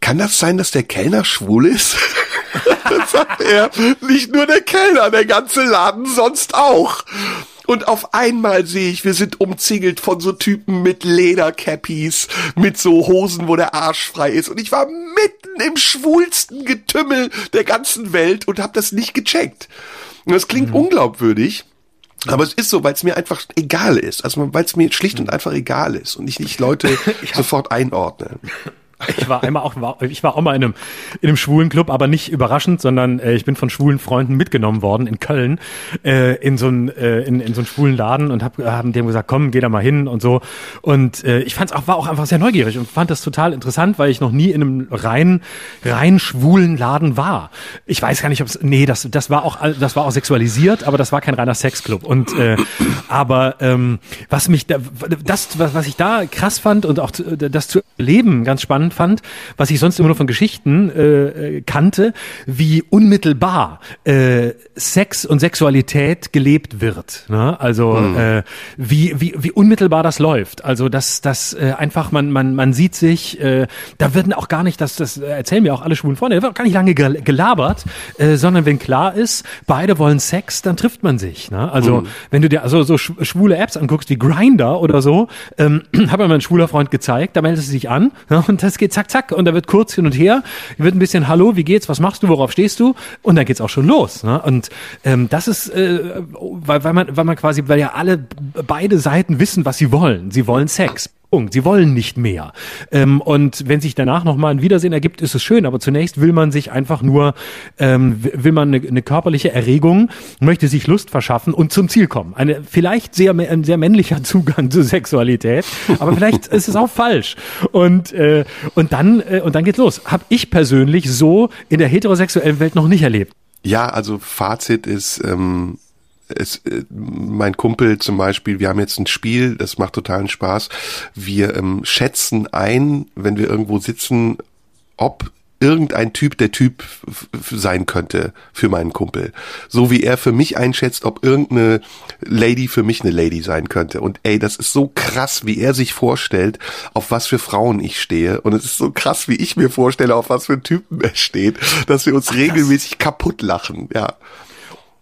[SPEAKER 2] kann das sein, dass der Kellner schwul ist? dann sagt er, nicht nur der Kellner, der ganze Laden sonst auch. Und auf einmal sehe ich, wir sind umzingelt von so Typen mit Ledercappies, mit so Hosen, wo der Arsch frei ist. Und ich war mitten im schwulsten Getümmel der ganzen Welt und habe das nicht gecheckt. Und das klingt mhm. unglaubwürdig. Aber es ist so, weil es mir einfach egal ist. Also weil es mir schlicht und einfach egal ist und ich nicht Leute ja. sofort einordne.
[SPEAKER 3] Ich war einmal auch, ich war auch mal in einem, in einem schwulen Club, aber nicht überraschend, sondern äh, ich bin von schwulen Freunden mitgenommen worden in Köln äh, in so einen äh, in, in so einen schwulen Laden und hab, haben dem gesagt, komm, geh da mal hin und so. Und äh, ich fand's auch war auch einfach sehr neugierig und fand das total interessant, weil ich noch nie in einem rein rein schwulen Laden war. Ich weiß gar nicht, ob es nee, das das war auch das war auch sexualisiert, aber das war kein reiner Sexclub. Und äh, aber ähm, was mich da, das was, was ich da krass fand und auch das zu erleben ganz spannend spannend fand, was ich sonst immer nur von Geschichten äh, äh, kannte, wie unmittelbar äh, Sex und Sexualität gelebt wird. Ne? Also mhm. äh, wie, wie, wie unmittelbar das läuft. Also dass das äh, einfach man man man sieht sich, äh, da werden auch gar nicht, das das erzählen mir auch alle schwulen Freunde, da wird auch gar nicht lange gelabert, äh, sondern wenn klar ist, beide wollen Sex, dann trifft man sich. Ne? Also mhm. wenn du dir also so schwule Apps anguckst wie Grinder oder so, ähm, hat mir mein schwuler Freund gezeigt, da meldet sie sich an ne? und das geht zack, zack und da wird kurz hin und her, wird ein bisschen Hallo, wie geht's, was machst du, worauf stehst du? Und dann geht's auch schon los. Ne? Und ähm, das ist, äh, weil, weil man, weil man quasi, weil ja alle beide Seiten wissen, was sie wollen. Sie wollen Sex. Punkt. Sie wollen nicht mehr. Ähm, und wenn sich danach nochmal ein Wiedersehen ergibt, ist es schön. Aber zunächst will man sich einfach nur, ähm, will man eine, eine, körperliche Erregung, möchte sich Lust verschaffen und zum Ziel kommen. Eine vielleicht sehr, ein sehr männlicher Zugang zur Sexualität, aber vielleicht ist es auch falsch. Und äh, und dann äh, und dann geht's los. Hab ich persönlich so in der heterosexuellen Welt noch nicht erlebt.
[SPEAKER 2] Ja, also Fazit ist. Ähm es, äh, mein Kumpel zum Beispiel, wir haben jetzt ein Spiel, das macht totalen Spaß. Wir ähm, schätzen ein, wenn wir irgendwo sitzen, ob irgendein Typ der Typ sein könnte für meinen Kumpel. So wie er für mich einschätzt, ob irgendeine Lady für mich eine Lady sein könnte. Und ey, das ist so krass, wie er sich vorstellt, auf was für Frauen ich stehe. Und es ist so krass, wie ich mir vorstelle, auf was für Typen er steht, dass wir uns Ach, regelmäßig kaputt lachen, ja.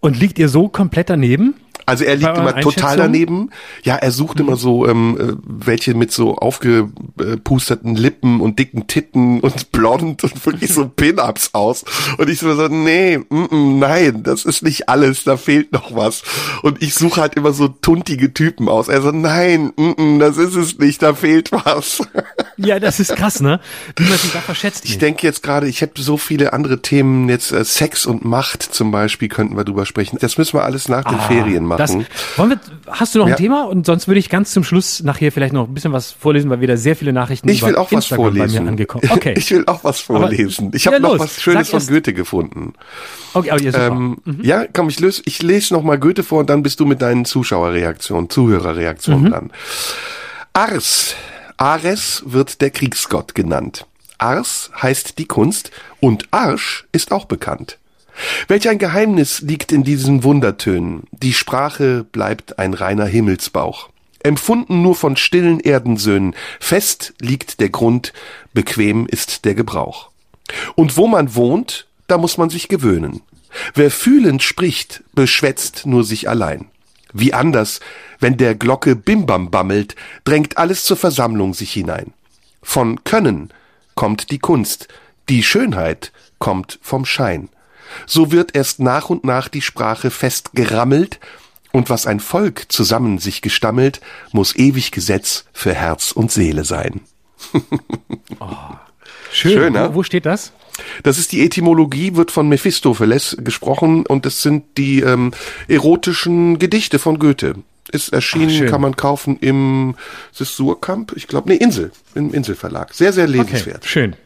[SPEAKER 3] Und liegt ihr so komplett daneben?
[SPEAKER 2] Also er liegt immer total daneben. Ja, er sucht mhm. immer so ähm, äh, welche mit so aufgepusterten Lippen und dicken Titten und blond und wirklich so Pin-Ups aus. Und ich so, nee, mm, mm, nein, das ist nicht alles, da fehlt noch was. Und ich suche halt immer so tuntige Typen aus. Er so, nein, mm, mm, das ist es nicht, da fehlt was.
[SPEAKER 3] Ja, das ist krass, ne? Wie man sich da verschätzt.
[SPEAKER 2] Ich denke jetzt gerade, ich habe so viele andere Themen, jetzt äh, Sex und Macht zum Beispiel könnten wir drüber sprechen. Das müssen wir alles nach den ah, Ferien machen. Das,
[SPEAKER 3] wollen wir, hast du noch ja. ein Thema? Und sonst würde ich ganz zum Schluss nachher vielleicht noch ein bisschen was vorlesen, weil wieder sehr viele Nachrichten
[SPEAKER 2] ich will auch Instagram was vorlesen.
[SPEAKER 3] bei mir angekommen. Okay.
[SPEAKER 2] Ich will auch was vorlesen. Aber, ich habe noch was Schönes von Goethe gefunden. Okay, aber ja, super. Ähm, mhm. ja, komm, ich, löse, ich lese noch mal Goethe vor und dann bist du mit deinen Zuschauerreaktionen, Zuhörerreaktionen mhm. dran. Ars Ares wird der Kriegsgott genannt. Ars heißt die Kunst und Arsch ist auch bekannt. Welch ein Geheimnis liegt in diesen Wundertönen. Die Sprache bleibt ein reiner Himmelsbauch. Empfunden nur von stillen Erdensöhnen. Fest liegt der Grund, bequem ist der Gebrauch. Und wo man wohnt, da muss man sich gewöhnen. Wer fühlend spricht, beschwätzt nur sich allein. Wie anders, wenn der Glocke Bimbam bammelt, drängt alles zur Versammlung sich hinein. Von Können kommt die Kunst, die Schönheit kommt vom Schein. So wird erst nach und nach die Sprache fest gerammelt, und was ein Volk zusammen sich gestammelt, muss ewig Gesetz für Herz und Seele sein.
[SPEAKER 3] oh, schön. schön wo, wo steht das?
[SPEAKER 2] Das ist die Etymologie, wird von Mephistopheles gesprochen und es sind die ähm, erotischen Gedichte von Goethe. Ist erschienen, Ach, kann man kaufen im Surkamp, ich glaube, nee, Insel, im Inselverlag. Sehr, sehr lesenswert.
[SPEAKER 3] Okay, schön.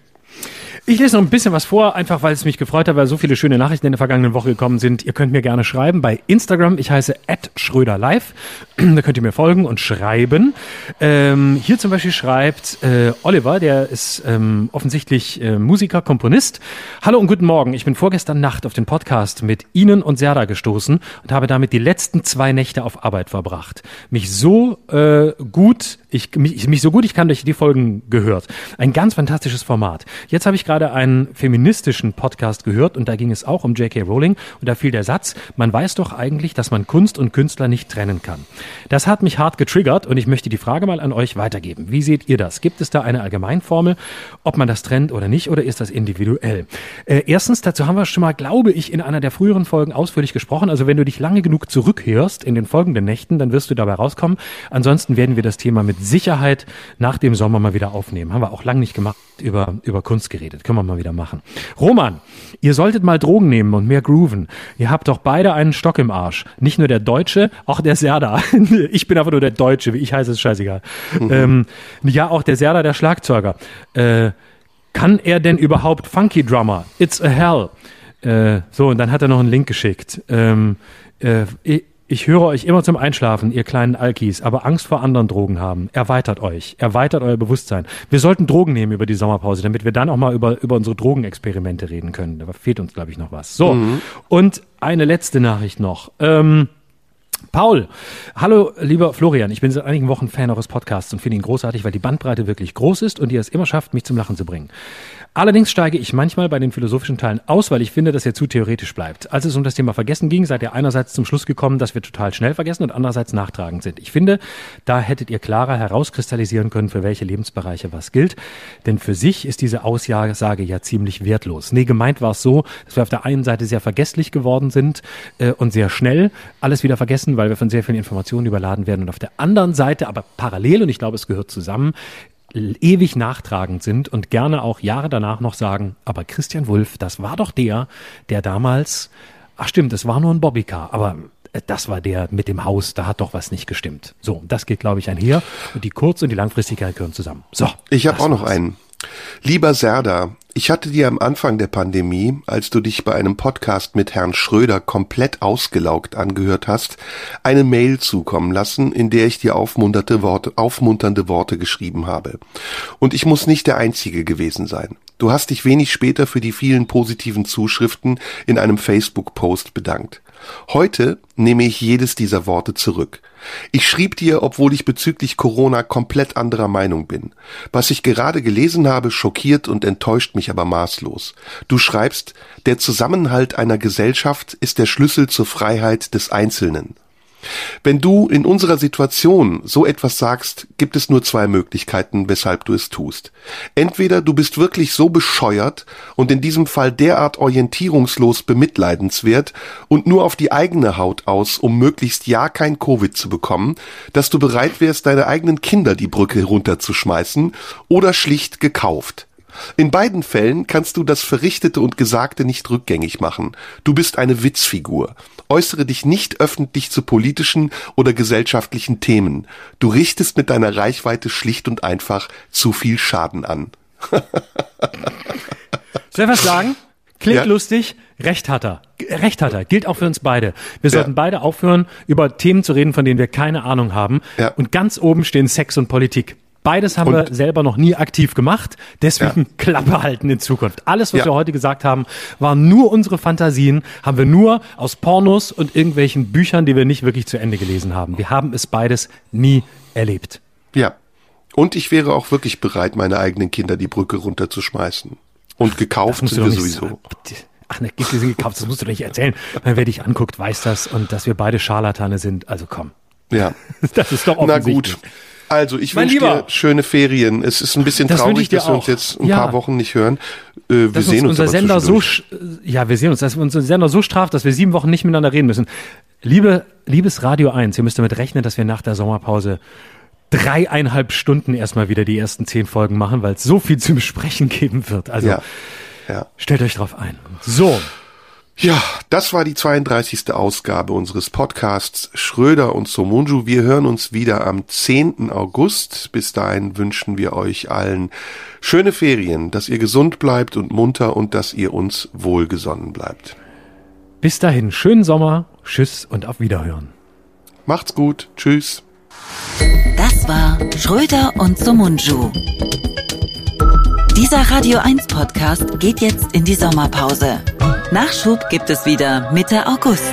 [SPEAKER 3] Ich lese noch ein bisschen was vor, einfach weil es mich gefreut hat, weil so viele schöne Nachrichten in der vergangenen Woche gekommen sind. Ihr könnt mir gerne schreiben bei Instagram. Ich heiße @schröderlive. da könnt ihr mir folgen und schreiben. Ähm, hier zum Beispiel schreibt äh, Oliver, der ist ähm, offensichtlich äh, Musiker, Komponist. Hallo und guten Morgen. Ich bin vorgestern Nacht auf den Podcast mit Ihnen und Serda gestoßen und habe damit die letzten zwei Nächte auf Arbeit verbracht. Mich so äh, gut, ich mich, mich so gut ich kann durch die Folgen gehört. Ein ganz fantastisches Format. Jetzt habe ich gerade einen feministischen Podcast gehört und da ging es auch um J.K. Rowling und da fiel der Satz, man weiß doch eigentlich, dass man Kunst und Künstler nicht trennen kann. Das hat mich hart getriggert und ich möchte die Frage mal an euch weitergeben. Wie seht ihr das? Gibt es da eine Allgemeinformel, ob man das trennt oder nicht oder ist das individuell? Äh, erstens, dazu haben wir schon mal, glaube ich, in einer der früheren Folgen ausführlich gesprochen. Also wenn du dich lange genug zurückhörst in den folgenden Nächten, dann wirst du dabei rauskommen. Ansonsten werden wir das Thema mit Sicherheit nach dem Sommer mal wieder aufnehmen. Haben wir auch lange nicht gemacht über, über Kunst geredet. Können wir mal wieder machen. Roman, ihr solltet mal Drogen nehmen und mehr grooven. Ihr habt doch beide einen Stock im Arsch. Nicht nur der Deutsche, auch der Serda. ich bin einfach nur der Deutsche, wie ich heiße, ist scheißegal. Mhm. Ähm, ja, auch der Serda, der Schlagzeuger. Äh, kann er denn überhaupt Funky Drummer? It's a hell. Äh, so, und dann hat er noch einen Link geschickt. Ähm, äh, ich höre euch immer zum Einschlafen, ihr kleinen Alkis, aber Angst vor anderen Drogen haben. Erweitert euch, erweitert euer Bewusstsein. Wir sollten Drogen nehmen über die Sommerpause, damit wir dann auch mal über, über unsere Drogenexperimente reden können. Da fehlt uns, glaube ich, noch was. So, mhm. und eine letzte Nachricht noch. Ähm, Paul, hallo lieber Florian, ich bin seit einigen Wochen Fan eures Podcasts und finde ihn großartig, weil die Bandbreite wirklich groß ist und ihr es immer schafft, mich zum Lachen zu bringen. Allerdings steige ich manchmal bei den philosophischen Teilen aus, weil ich finde, dass er zu theoretisch bleibt. Als es um das Thema Vergessen ging, seid ihr einerseits zum Schluss gekommen, dass wir total schnell vergessen und andererseits nachtragend sind. Ich finde, da hättet ihr klarer herauskristallisieren können, für welche Lebensbereiche was gilt. Denn für sich ist diese Aussage ja ziemlich wertlos. Nee, gemeint war es so, dass wir auf der einen Seite sehr vergesslich geworden sind äh, und sehr schnell alles wieder vergessen, weil wir von sehr vielen Informationen überladen werden. Und auf der anderen Seite, aber parallel, und ich glaube, es gehört zusammen, ewig nachtragend sind und gerne auch Jahre danach noch sagen, aber Christian Wulff, das war doch der, der damals, ach stimmt, es war nur ein Bobbycar, aber äh, das war der mit dem Haus, da hat doch was nicht gestimmt. So, das geht, glaube ich, einher. Und die Kurz- und die Langfristigkeit gehören zusammen. So.
[SPEAKER 2] Ich habe auch noch einen. Lieber Serda, ich hatte dir am Anfang der Pandemie, als du dich bei einem Podcast mit Herrn Schröder komplett ausgelaugt angehört hast, eine Mail zukommen lassen, in der ich dir aufmunternde Worte, aufmunternde Worte geschrieben habe. Und ich muss nicht der Einzige gewesen sein. Du hast dich wenig später für die vielen positiven Zuschriften in einem Facebook-Post bedankt. Heute nehme ich jedes dieser Worte zurück. Ich schrieb dir, obwohl ich bezüglich Corona komplett anderer Meinung bin. Was ich gerade gelesen habe, schockiert und enttäuscht mich aber maßlos. Du schreibst, der Zusammenhalt einer Gesellschaft ist der Schlüssel zur Freiheit des Einzelnen. Wenn du in unserer Situation so etwas sagst, gibt es nur zwei Möglichkeiten, weshalb du es tust. Entweder du bist wirklich so bescheuert und in diesem Fall derart orientierungslos bemitleidenswert und nur auf die eigene Haut aus, um möglichst ja kein Covid zu bekommen, dass du bereit wärst, deine eigenen Kinder die Brücke runterzuschmeißen oder schlicht gekauft. In beiden Fällen kannst du das Verrichtete und Gesagte nicht rückgängig machen. Du bist eine Witzfigur. Äußere dich nicht öffentlich zu politischen oder gesellschaftlichen Themen. Du richtest mit deiner Reichweite schlicht und einfach zu viel Schaden an.
[SPEAKER 3] Soll ich was sagen? Klingt ja. lustig, Recht hat er. Recht hat er. Gilt auch für uns beide. Wir sollten ja. beide aufhören, über Themen zu reden, von denen wir keine Ahnung haben. Ja. Und ganz oben stehen Sex und Politik. Beides haben und, wir selber noch nie aktiv gemacht. Deswegen ja. Klappe halten in Zukunft. Alles, was ja. wir heute gesagt haben, waren nur unsere Fantasien, haben wir nur aus Pornos und irgendwelchen Büchern, die wir nicht wirklich zu Ende gelesen haben. Wir haben es beides nie erlebt.
[SPEAKER 2] Ja. Und ich wäre auch wirklich bereit, meine eigenen Kinder die Brücke runterzuschmeißen. Und gekauft sind wir sowieso.
[SPEAKER 3] Ach ne, sind gekauft, das musst du doch nicht erzählen. Wer dich anguckt, weiß das und dass wir beide Scharlatane sind. Also komm.
[SPEAKER 2] Ja.
[SPEAKER 3] Das ist doch offensichtlich.
[SPEAKER 2] Na gut. Also, ich wünsche dir schöne Ferien. Es ist ein bisschen das traurig, dass wir uns jetzt ein
[SPEAKER 3] ja.
[SPEAKER 2] paar Wochen nicht hören. Äh, wir
[SPEAKER 3] dass
[SPEAKER 2] sehen uns,
[SPEAKER 3] unser Sender so, ja, wir sehen uns, dass unser Sender so straft, dass wir sieben Wochen nicht miteinander reden müssen. Liebe, liebes Radio 1, ihr müsst damit rechnen, dass wir nach der Sommerpause dreieinhalb Stunden erstmal wieder die ersten zehn Folgen machen, weil es so viel zu besprechen geben wird. Also, ja. Ja. stellt euch drauf ein. So.
[SPEAKER 2] Ja, das war die 32. Ausgabe unseres Podcasts Schröder und Somunju. Wir hören uns wieder am 10. August. Bis dahin wünschen wir euch allen schöne Ferien, dass ihr gesund bleibt und munter und dass ihr uns wohlgesonnen bleibt.
[SPEAKER 3] Bis dahin, schönen Sommer, tschüss und auf Wiederhören.
[SPEAKER 2] Macht's gut, tschüss.
[SPEAKER 1] Das war Schröder und Somunju. Dieser Radio 1 Podcast geht jetzt in die Sommerpause. Nachschub gibt es wieder Mitte August.